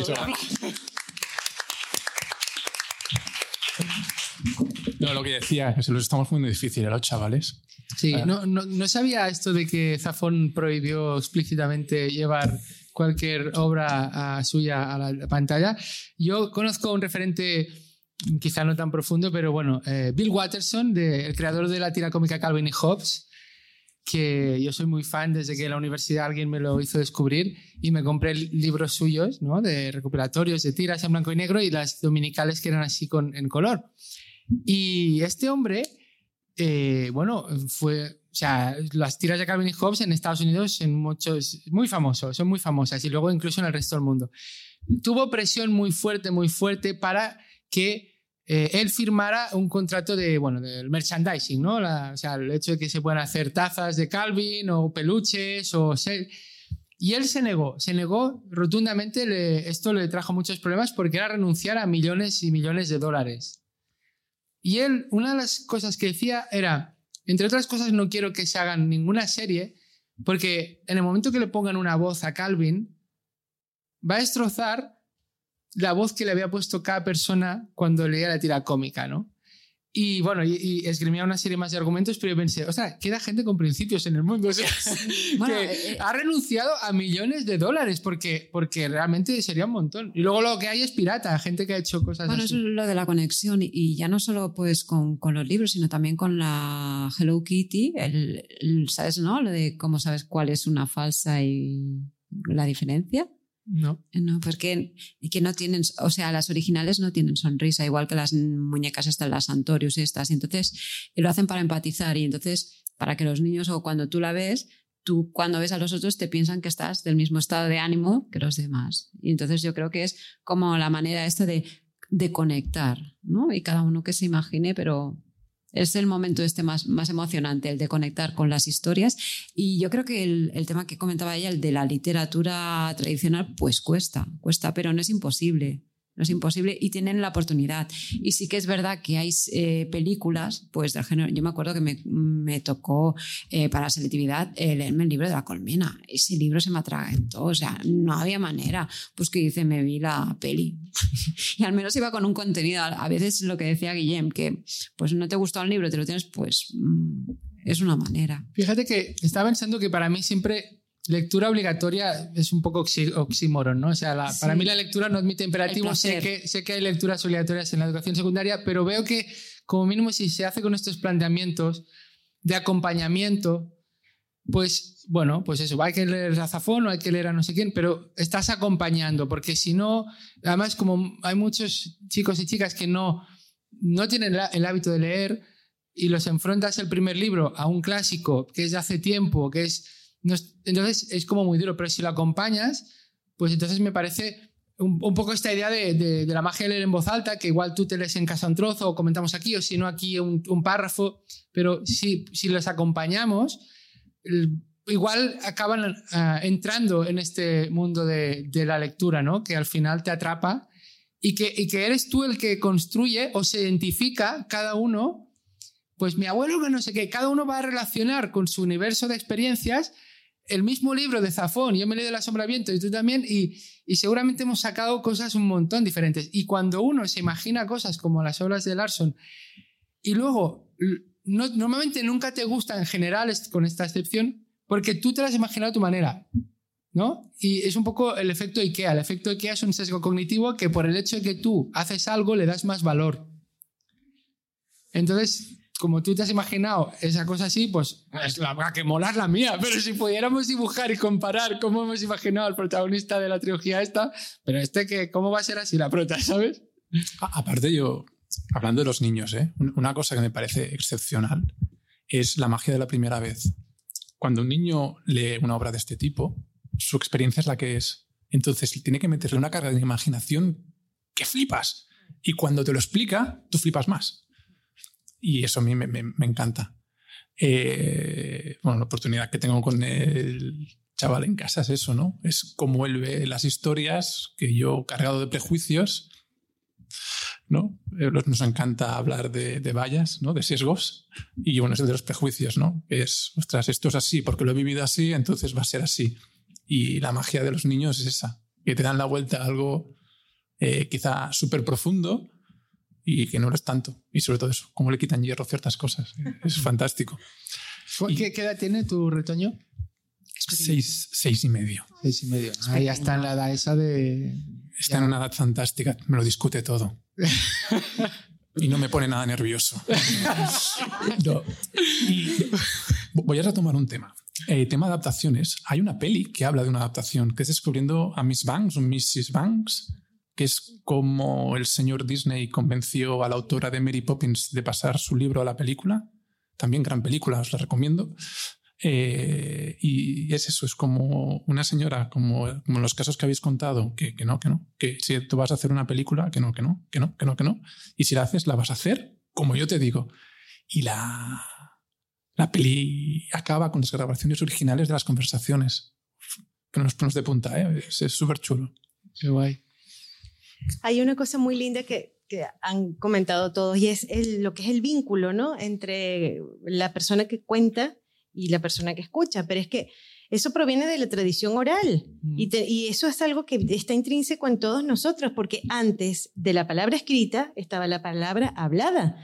No, lo que decía, que se los estamos poniendo difícil a los chavales. Sí, Ah. no, no, no sabía esto de que Zafón prohibió explícitamente llevar cualquier obra ah, suya a la pantalla. Yo conozco un referente, quizá no tan profundo, pero bueno, eh, Bill Watterson, de- el creador de la tira cómica Calvin y Hobbes, que yo soy muy fan desde que en la universidad alguien me lo hizo descubrir y me compré li- libros suyos, ¿no? De recopilatorios, de tiras en blanco y negro y las dominicales que eran así con, en color. Y este hombre, eh, bueno, fue, o sea, las tiras de Calvin y Hobbes en Estados Unidos en muchos, muy famosos, son muy famosas y luego incluso en el resto del mundo. Tuvo presión muy fuerte, muy fuerte para que eh, él firmara un contrato de, bueno, del merchandising, ¿no? La- o sea, el hecho de que se puedan hacer tazas de Calvin o peluches o... y él se negó, se negó rotundamente, le- esto le trajo muchos problemas porque era renunciar a millones y millones de dólares. Y él, una de las cosas que decía era, entre otras cosas, no quiero que se hagan ninguna serie, porque en el momento que le pongan una voz a Calvin, va a destrozar la voz que le había puesto cada persona cuando leía la tira cómica, ¿no? Y bueno, y, y esgrimía una serie más de argumentos, pero yo pensé, o sea, queda gente con principios en el mundo, [laughs] o sea, Bueno, que eh, eh. ha renunciado a millones de dólares porque, porque realmente sería un montón. Y luego lo que hay es pirata, gente que ha hecho cosas Bueno, así. eso es lo de la conexión y- y ya no solo pues con, con los libros, sino también con la Hello Kitty, el, el- ¿sabes, no? Lo de cómo sabes cuál es una falsa y la diferencia. No. No, porque que no tienen, o sea, las originales no tienen sonrisa, igual que las muñecas estas, las Santorius estas, y entonces eh, lo hacen para empatizar y entonces para que los niños o cuando tú la ves, tú cuando ves a los otros te piensan que estás del mismo estado de ánimo que los demás. Y entonces yo creo que es como la manera esta de, de conectar, ¿no? Y cada uno que se imagine, pero es el momento este más, más emocionante, el de conectar con las historias. Y yo creo que el, el tema que comentaba ella, el de la literatura tradicional, pues cuesta, cuesta, pero no es imposible. No es imposible y tienen la oportunidad. Y sí que es verdad que hay eh, películas, pues del género. Yo me acuerdo que me, me tocó eh, para selectividad eh, leerme el libro de la colmena. Ese libro se me atragantó, o sea, no había manera. Pues que dice, me vi la peli. [laughs] y al menos iba con un contenido. A veces lo que decía Guillem, que pues no te gustó el libro, te lo tienes, pues mm, es una manera. Fíjate que estaba pensando que para mí siempre lectura obligatoria es un poco oxi- oxímoron, ¿no? O sea, la- Sí. para mí la lectura no admite imperativos. Sé que, sé que hay lecturas obligatorias en la educación secundaria, pero veo que como mínimo si se hace con estos planteamientos de acompañamiento, pues bueno, pues eso, hay que leer a Zafón o hay que leer a no sé quién, pero estás acompañando, porque si no, además como hay muchos chicos y chicas que no, no tienen el hábito de leer y los enfrentas el primer libro a un clásico que es de hace tiempo, que es... entonces es como muy duro, pero si lo acompañas, pues entonces me parece un, un poco esta idea de, de- de la magia de leer en voz alta, que igual tú te lees en casa un trozo o comentamos aquí, o si no aquí un, un párrafo, pero si, si los acompañamos, igual acaban ah, entrando en este mundo de, de la lectura, ¿no? Que al final te atrapa y que, y que eres tú el que construye o se identifica cada uno, pues mi abuelo que no sé qué, cada uno va a relacionar con su universo de experiencias el mismo libro de Zafón, yo me he leído La sombra viento y tú también, y, seguramente hemos sacado cosas un montón diferentes. Y cuando uno se imagina cosas como las obras de Larson, Y luego, normalmente nunca te gusta en general, con esta excepción, porque tú te las has imaginado a tu manera. ¿No? Y es un poco el efecto IKEA. El efecto IKEA es un sesgo cognitivo que por el hecho de que tú haces algo le das más valor. Entonces, como tú te has imaginado esa cosa así, pues es la habrá que molar la mía. Pero si pudiéramos dibujar y comparar cómo hemos imaginado al protagonista de la trilogía esta, pero este que, ¿cómo va a ser así la prota, [laughs] sabes? A- Aparte yo, hablando de los niños, ¿eh? Un- una cosa que me parece excepcional es la magia de la primera vez. Cuando un niño lee una obra de este tipo, su experiencia es la que es. Entonces tiene que meterle una carga de imaginación que flipas. Y cuando te lo explica, tú flipas más. Y eso a mí me, encanta. Eh, bueno, la oportunidad que tengo con el chaval en casa es eso, ¿no? Es como él ve las historias que yo, cargado de prejuicios, ¿no? Eh, Nos encanta hablar de, de vallas, ¿no? De sesgos. Y bueno, es de los prejuicios, ¿no? Es, ostras, esto es así porque lo he vivido así, entonces va a ser así. Y la magia de los niños es esa, que te dan la vuelta a algo eh, quizá súper profundo y que no lo es tanto. Y sobre todo eso, cómo le quitan hierro ciertas cosas. Es fantástico. Y- ¿Qué, qué edad tiene tu retoño? Seis, seis y medio. Seis y medio. Ah, ya está en la edad esa de... Está en una edad fantástica, me lo discute todo. [laughs] y no me pone nada nervioso. No. Y voy a retomar un tema. Eh, tema adaptaciones. Hay una peli que habla de una adaptación, que es descubriendo a Miss Banks o Mrs. Banks, que es como el señor Disney convenció a la autora de Mary Poppins de pasar su libro a la película. También gran película, os la recomiendo. Eh, y es eso, es como una señora, como, como los casos que habéis contado, que, no, que no, que si tú vas a hacer una película, que no, que no, que no, que no, que no. Y si la haces, la vas a hacer como yo te digo. Y la, la peli acaba con las grabaciones originales de las conversaciones. Que nos pones de punta, ¿eh? es súper chulo. Qué guay. Hay una cosa muy linda que, que han comentado todos y es el- lo que es el vínculo, ¿no? Entre la persona que cuenta y la persona que escucha. Pero es que eso proviene de la tradición oral y, te- y eso es algo que está intrínseco en todos nosotros porque antes de la palabra escrita estaba la palabra hablada.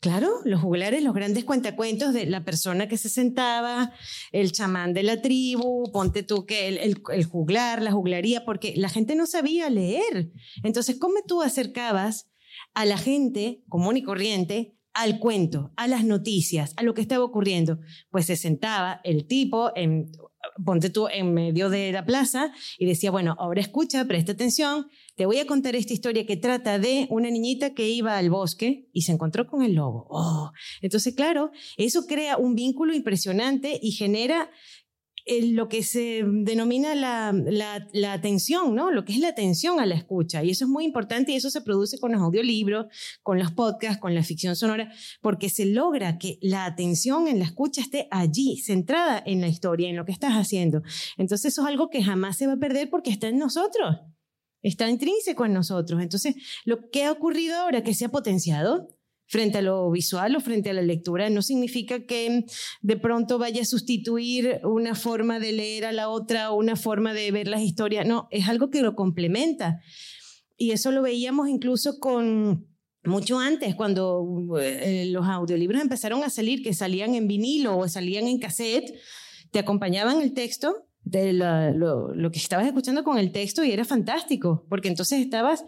Claro, los juglares, los grandes cuentacuentos de la persona que se sentaba, el chamán de la tribu, ponte tú que el, juglar, la juglaría, porque la gente no sabía leer. Entonces, ¿cómo tú acercabas a la gente común y corriente al cuento, a las noticias, a lo que estaba ocurriendo? Pues se sentaba el tipo, en, ponte tú en medio de la plaza y decía, bueno, ahora escucha, presta atención, te voy a contar esta historia que trata de una niñita que iba al bosque y se encontró con el lobo. Oh, entonces, claro, eso crea un vínculo impresionante y genera eh, lo que se denomina la, atención, ¿no? Lo que es la atención a la escucha. Y eso es muy importante y eso se produce con los audiolibros, con los podcasts, con la ficción sonora, porque se logra que la atención en la escucha esté allí, centrada en la historia, en lo que estás haciendo. Entonces eso es algo que jamás se va a perder porque está en nosotros. Está intrínseco en nosotros. Entonces, lo que ha ocurrido ahora que se ha potenciado frente a lo visual o frente a la lectura no significa que de pronto vaya a sustituir una forma de leer a la otra o una forma de ver las historias. No, es algo que lo complementa. Y eso lo veíamos incluso con mucho antes, cuando eh, los audiolibros empezaron a salir, que salían en vinilo o salían en cassette, te acompañaban el texto de la- lo, lo que estabas escuchando con el texto y era fantástico, porque entonces estabas,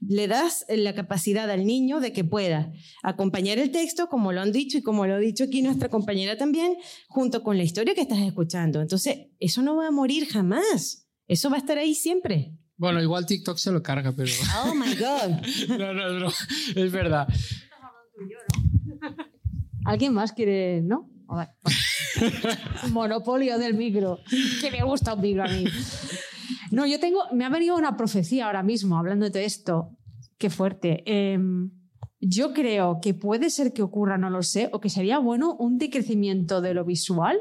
le das la capacidad al niño de que pueda acompañar el texto, como lo han dicho y como lo ha dicho aquí nuestra compañera también, junto con la historia que estás escuchando. Entonces, eso no va a morir jamás, eso va a estar ahí siempre. Bueno, igual TikTok se lo carga, pero... [laughs] Oh my God. [laughs] no, no, no. Es verdad. ¿Alguien más quiere, no? A ver. [laughs] Monopolio del micro. Que me gusta un micro a mí. No, yo tengo, me ha venido una profecía ahora mismo hablando de esto. Qué fuerte. Em, yo creo que puede ser que ocurra, no lo sé, o que sería bueno un decrecimiento de lo visual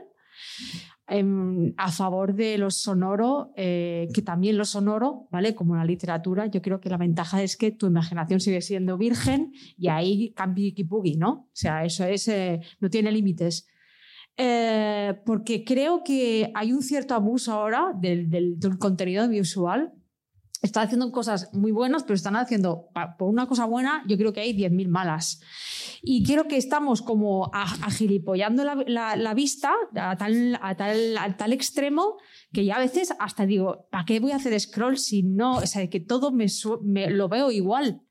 em, a favor de lo sonoro, eh, que también lo sonoro, ¿vale? Como la literatura, yo creo que la ventaja es que tu imaginación sigue siendo virgen y ahí cambia kipugi, ¿no? O sea, eso es, eh, no tiene límites. Eh, porque creo que hay un cierto abuso ahora del, del- del contenido visual están haciendo cosas muy buenas, pero están haciendo, por una cosa buena, yo creo que hay 10.000 malas. Y creo que estamos como agilipollando la, la- la vista a tal, a, tal, a tal extremo que ya a veces hasta digo, ¿para qué voy a hacer scroll si no? O sea, que todo me, me- lo veo igual.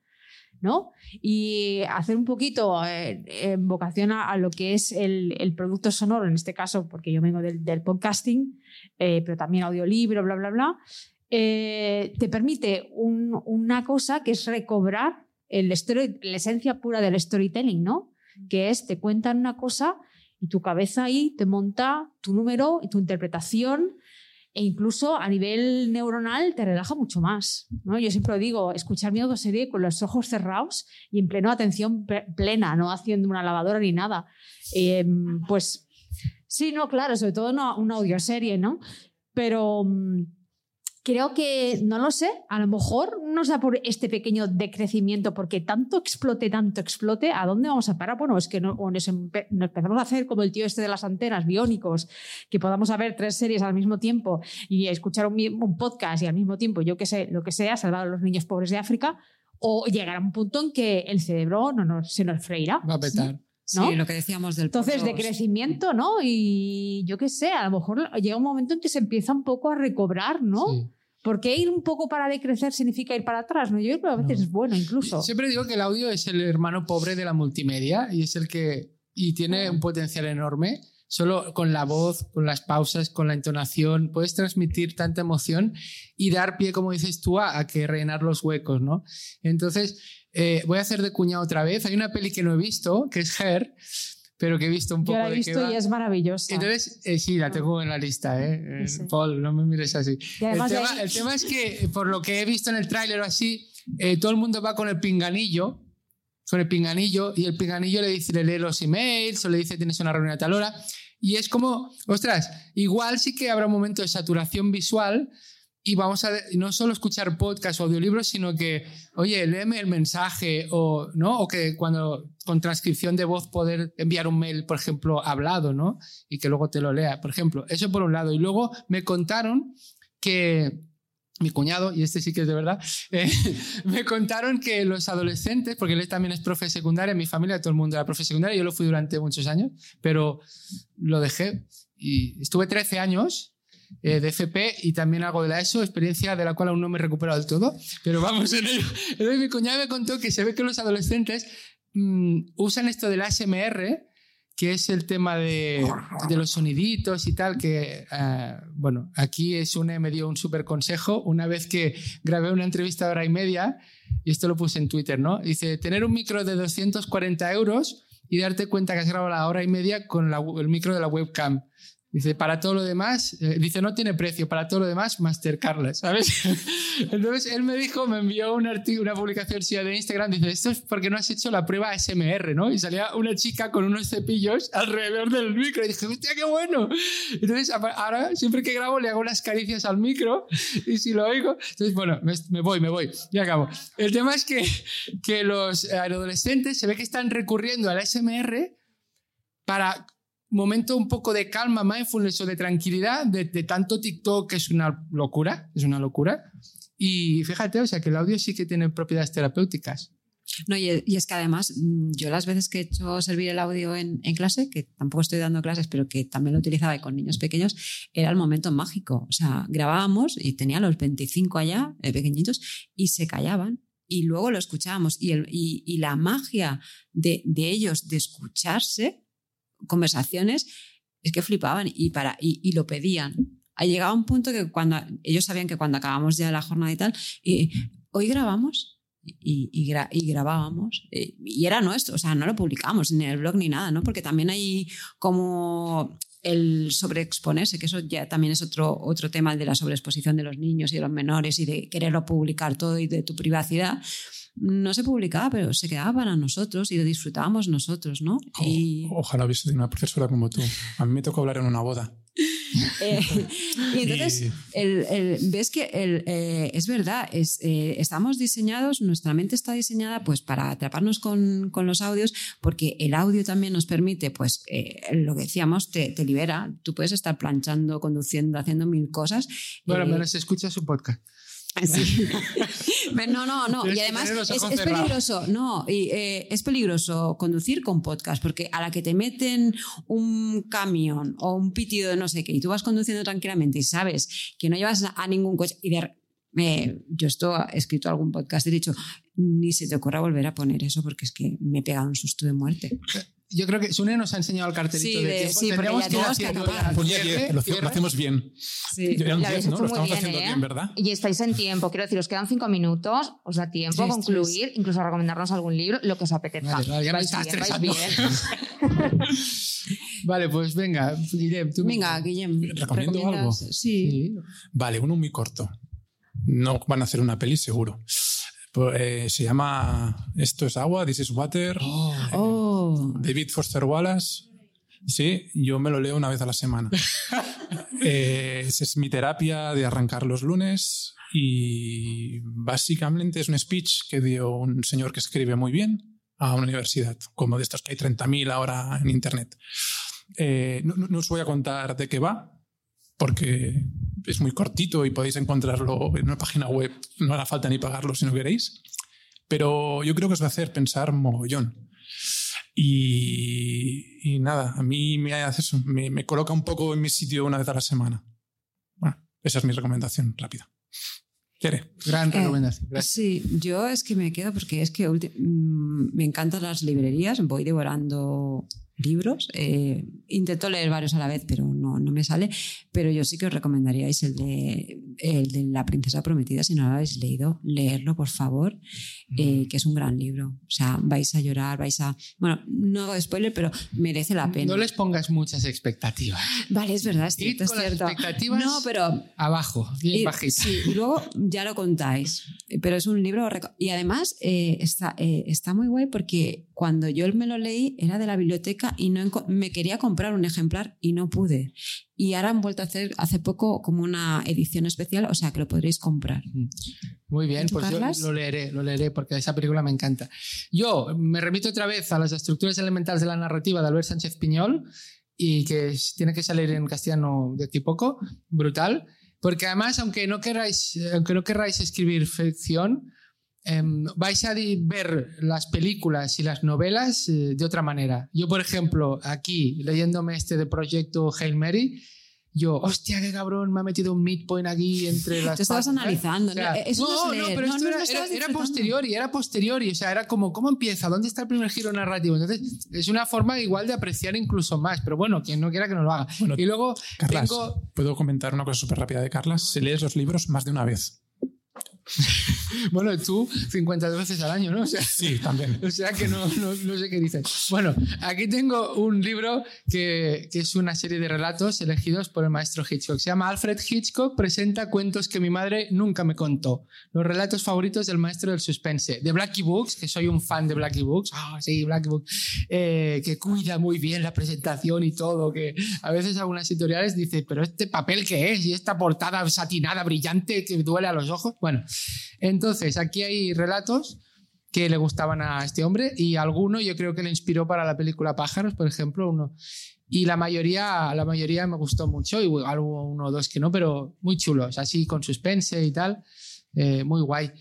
¿No? Y hacer un poquito eh, en vocación a, lo que es el, el producto sonoro, en este caso, porque yo vengo del, del podcasting, eh, pero también audiolibro, bla, bla, bla, eh, te permite un- una cosa que es recobrar el story- la esencia pura del storytelling, ¿no? Que es, te cuentan una cosa y tu cabeza ahí te monta tu número y tu interpretación e incluso a nivel neuronal te relaja mucho más. ¿no? Yo siempre digo, escuchar mi audioserie con los ojos cerrados y en pleno atención plena, no haciendo una lavadora ni nada. Eh, pues sí, no, claro, sobre todo una, una audioserie, ¿no? Pero mm, creo que, no lo sé, a lo mejor no sea por este pequeño decrecimiento, porque tanto explote, tanto explote, ¿a dónde vamos a parar? Bueno, es que no, o nos, empe- nos empezamos a hacer como el tío este de las antenas, biónicos, que podamos ver tres series al mismo tiempo y escuchar un, podcast y al mismo tiempo, yo qué sé, lo que sea, salvar a los niños pobres de África, o llegar a un punto en que el cerebro no nos, se nos freirá. Va a petar. ¿No? Sí, lo que decíamos del Entonces, de crecimiento, ¿no? Y yo qué sé, a lo mejor llega un momento en que se empieza un poco a recobrar, ¿no? Sí. Porque ir un poco para decrecer significa ir para atrás, ¿no? Yo creo que a veces No. es bueno incluso. Siempre digo que el audio es el hermano pobre de la multimedia y es el que y tiene un potencial enorme. Solo con la voz, con las pausas, con la entonación, puedes transmitir tanta emoción y dar pie, como dices tú, a, a que rellenar los huecos, ¿no? Entonces, eh, voy a hacer de cuñado otra vez. Hay una peli que no he visto, que es Her, pero que he visto un Yo poco la he de qué visto va. y es maravillosa. Entonces, eh, sí, la tengo en la lista, ¿eh? Sí. Paul, no me mires así. El, de tema, ahí- el tema es que, eh, por lo que he visto en el tráiler o así, eh, todo el mundo va con el pinganillo, con el pinganillo, y el pinganillo le dice, le lee los emails o le dice tienes una reunión a tal hora. Y es como, ostras, igual sí que habrá un momento de saturación visual y vamos a no solo escuchar podcast o audiolibros, sino que, oye, léeme el mensaje o, ¿no? o que cuando con transcripción de voz poder enviar un mail, por ejemplo, hablado, ¿no? Y que luego te lo lea, por ejemplo. Eso por un lado. Y luego me contaron que mi cuñado, y este sí que es de verdad, [laughs] eh, me contaron que los adolescentes, porque él también es profe secundaria, mi familia todo el mundo era profe secundaria, yo lo fui durante muchos años, pero lo dejé y estuve 13 años eh, de FP y también algo de la ESO, experiencia de la cual aún no me he recuperado del todo, pero vamos [laughs] en ello. Entonces mi cuñado me contó que se ve que los adolescentes mm, usan esto del ASMR, que es el tema de, de los soniditos y tal, que, eh, bueno, aquí es una me dio un súper consejo una vez que grabé una entrevista de hora y media, y esto lo puse en Twitter, ¿no? Dice, tener un micro de 240 euros y darte cuenta que has grabado la hora y media con la- el micro de la webcam. Dice, para todo lo demás, eh, dice, no tiene precio, para todo lo demás, Mastercarlas, ¿sabes? [laughs] Entonces él me dijo, me envió un una publicación suya de Instagram, dice, esto es porque no has hecho la prueba SMR, ¿no? Y salía una chica con unos cepillos alrededor del micro y dije, hostia, qué bueno. Entonces ahora, siempre que grabo, le hago unas caricias al micro y si lo oigo, entonces, bueno, me, me voy, me voy, ya acabo. El tema es que, que los adolescentes se ve que están recurriendo al SMR para momento un poco de calma, mindfulness o de tranquilidad de, tanto TikTok es una locura, es una locura. Y fíjate, o sea, que el audio sí que tiene propiedades terapéuticas. No, y, es que además, mm, yo las veces que he hecho servir el audio en, clase, que tampoco estoy dando clases, pero que también lo utilizaba con niños pequeños, era el momento mágico. O sea, grabábamos y tenía los 25 allá, eh, pequeñitos, y se callaban. Y luego lo escuchábamos. Y, el- y- y la magia de, de ellos de escucharse, conversaciones, es que flipaban y, para, y, y lo pedían. Ha llegado un punto que cuando ellos sabían que cuando acabamos ya la jornada y tal, y, hoy grabamos y, y, gra- y grabábamos eh, y era nuestro, o sea, no lo publicamos ni en el blog ni nada, ¿no? Porque también hay como el sobreexponerse, que eso ya también es otro, otro tema, de la sobreexposición de los niños y de los menores y de quererlo publicar todo y de tu privacidad. No se publicaba, pero se quedaba para nosotros y lo disfrutábamos nosotros, ¿no? Y, ojalá hubiese tenido una profesora como tú. A mí me tocó hablar en una boda. [laughs] Eh, y entonces, Y- el- el- ves que el, eh, es verdad, es, eh, estamos diseñados, nuestra mente está diseñada pues para atraparnos con, con los audios, porque el audio también nos permite, pues eh, lo que decíamos, te, te libera. Tú puedes estar planchando, conduciendo, haciendo mil cosas. Bueno, eh, menos escucha su podcast. Sí. [laughs] Pero no, no, no. Tienes Y además es, peligroso, no, y, eh, es peligroso conducir con podcast, porque a la que te meten un camión o un pitido de no sé qué, y tú vas conduciendo tranquilamente y sabes que no llevas a ningún coche, y de, eh, yo esto he escrito algún podcast y he dicho, ni se te ocurra volver a poner eso porque es que me he pegado un susto de muerte. Yo creo que Sune nos ha enseñado el cartelito Sí, de, tiempo. sí, Tendríamos ir que haciendo ya Ponía cierre, 10, lo, lo hacemos bien. Sí. Eran Lo habéis 10, ¿no? Lo estamos bien, haciendo ¿eh? bien, ¿verdad? Y estáis en tiempo, quiero decir, os quedan cinco minutos, os da tiempo a Tres, concluir, incluso a recomendarnos algún libro, lo que os apetezca. Vale, vale, ya me Vais estás bien, bien. [laughs] Vale, pues venga, Guillem, tú. Venga, Guillem, ¿Recomiendo algo? Sí. Sí. Vale, uno muy corto. No van a hacer una peli seguro. Pues, eh, se llama Esto es agua, This is water. Oh, David Foster Wallace. Sí, yo me lo leo una vez a la semana. [laughs] Eh, esa es mi terapia de arrancar los lunes y básicamente es un speech que dio un señor que escribe muy bien a una universidad, como de estos que hay 30.000 ahora en Internet. Eh, no, no- no os voy a contar de qué va, porque es muy cortito y podéis encontrarlo en una página web, no hará falta ni pagarlo si no queréis, pero yo creo que os va a hacer pensar mogollón. Y, y nada, a mí me hace eso, me, me coloca un poco en mi sitio una vez a la semana. Bueno, esa es mi recomendación rápida. ¿Quiere? Gran recomendación. Sí, yo es que me quedo porque es que mm, me encantan las librerías, voy devorando libros. eh, intento leer varios a la vez, pero no, no me sale. Pero yo sí que os recomendaríais el de, el de La Princesa Prometida, si no lo habéis leído, leerlo, por favor, eh, que es un gran libro. O sea, vais a llorar, vais a... Bueno, no hago spoiler, pero merece la pena. No les pongas muchas expectativas. Vale, es verdad, es cierto, es con las cierto. expectativas No, pero Abajo, bien y, bajita. sí, y luego ya lo contáis. Pero es un libro. Y además eh, está, eh, está muy guay porque cuando yo me lo leí era de la biblioteca y no me quería comprar un ejemplar y no pude. Y ahora han vuelto a hacer hace poco como una edición especial, o sea que lo podréis comprar. Muy bien, ¿Y tú, pues yo Carlas? lo leeré, lo leeré porque esa película me encanta. Yo me remito otra vez a las estructuras elementales de la narrativa de Albert Sánchez Piñol y que tiene que salir en castellano de aquí poco, brutal, porque además aunque no queráis, aunque no queráis escribir ficción, em, vais a ver las películas y las novelas eh, de otra manera. Yo, por ejemplo, aquí leyéndome este de proyecto Hail Mary, yo, hostia, qué cabrón, me ha metido un midpoint aquí entre las Te estabas patas", ¿sabes? analizando, O sea, ¿no? Eso no es leer. pero No, esto no, era, no era- era disfrutando. posteriori, era posteriori, o sea, era como, ¿cómo empieza? ¿Dónde está el primer giro narrativo? Entonces, es una forma igual de apreciar incluso más, pero bueno, quien no quiera que no lo haga. Bueno, y luego Carlas, tengo, ¿puedo comentar una cosa súper rápida de Carlas? Se lees los libros más de una vez. [laughs] [laughs] bueno, tú 50 veces al año, ¿no? O sea, Sí, también. [laughs] O sea que no, no, no sé qué dices. Bueno, aquí tengo un libro que, que es una serie de relatos elegidos por el maestro Hitchcock. Se llama Alfred Hitchcock presenta cuentos que mi madre nunca me contó. Los relatos favoritos del maestro del suspense. De Blackie Books, que soy un fan de Blackie Books. Ah, sí, Blackie Books. eh, que cuida muy bien la presentación y todo. Que a veces algunas editoriales dicen, pero este papel qué es? Y esta portada satinada, brillante, que duele a los ojos. Bueno, entonces aquí hay relatos que le gustaban a este hombre y alguno yo creo que le inspiró para la película Pájaros, por ejemplo, uno. Y la mayoría, la mayoría me gustó mucho, y hubo uno o dos que no, pero muy chulos, así con suspense y tal, eh, muy guay.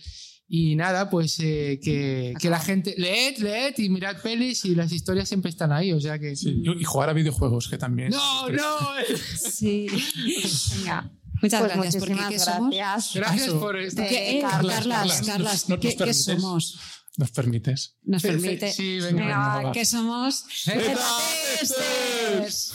Y nada, pues eh, que, que la gente, leed, leed y mirad pelis y las historias siempre están ahí, o sea que... Sí, y jugar a videojuegos, que también. No, no. Sí. [laughs] Venga. Muchas Pues gracias. Gracias. Por esto. ¿Qué- eh, Carlas, Carlas, Carlas, Carlas, ¿no nos ¿qué, somos? ¿Nos permites? ¿Nos permite? Sí, venga, Venga, venga, va. ¿qué somos? Testers.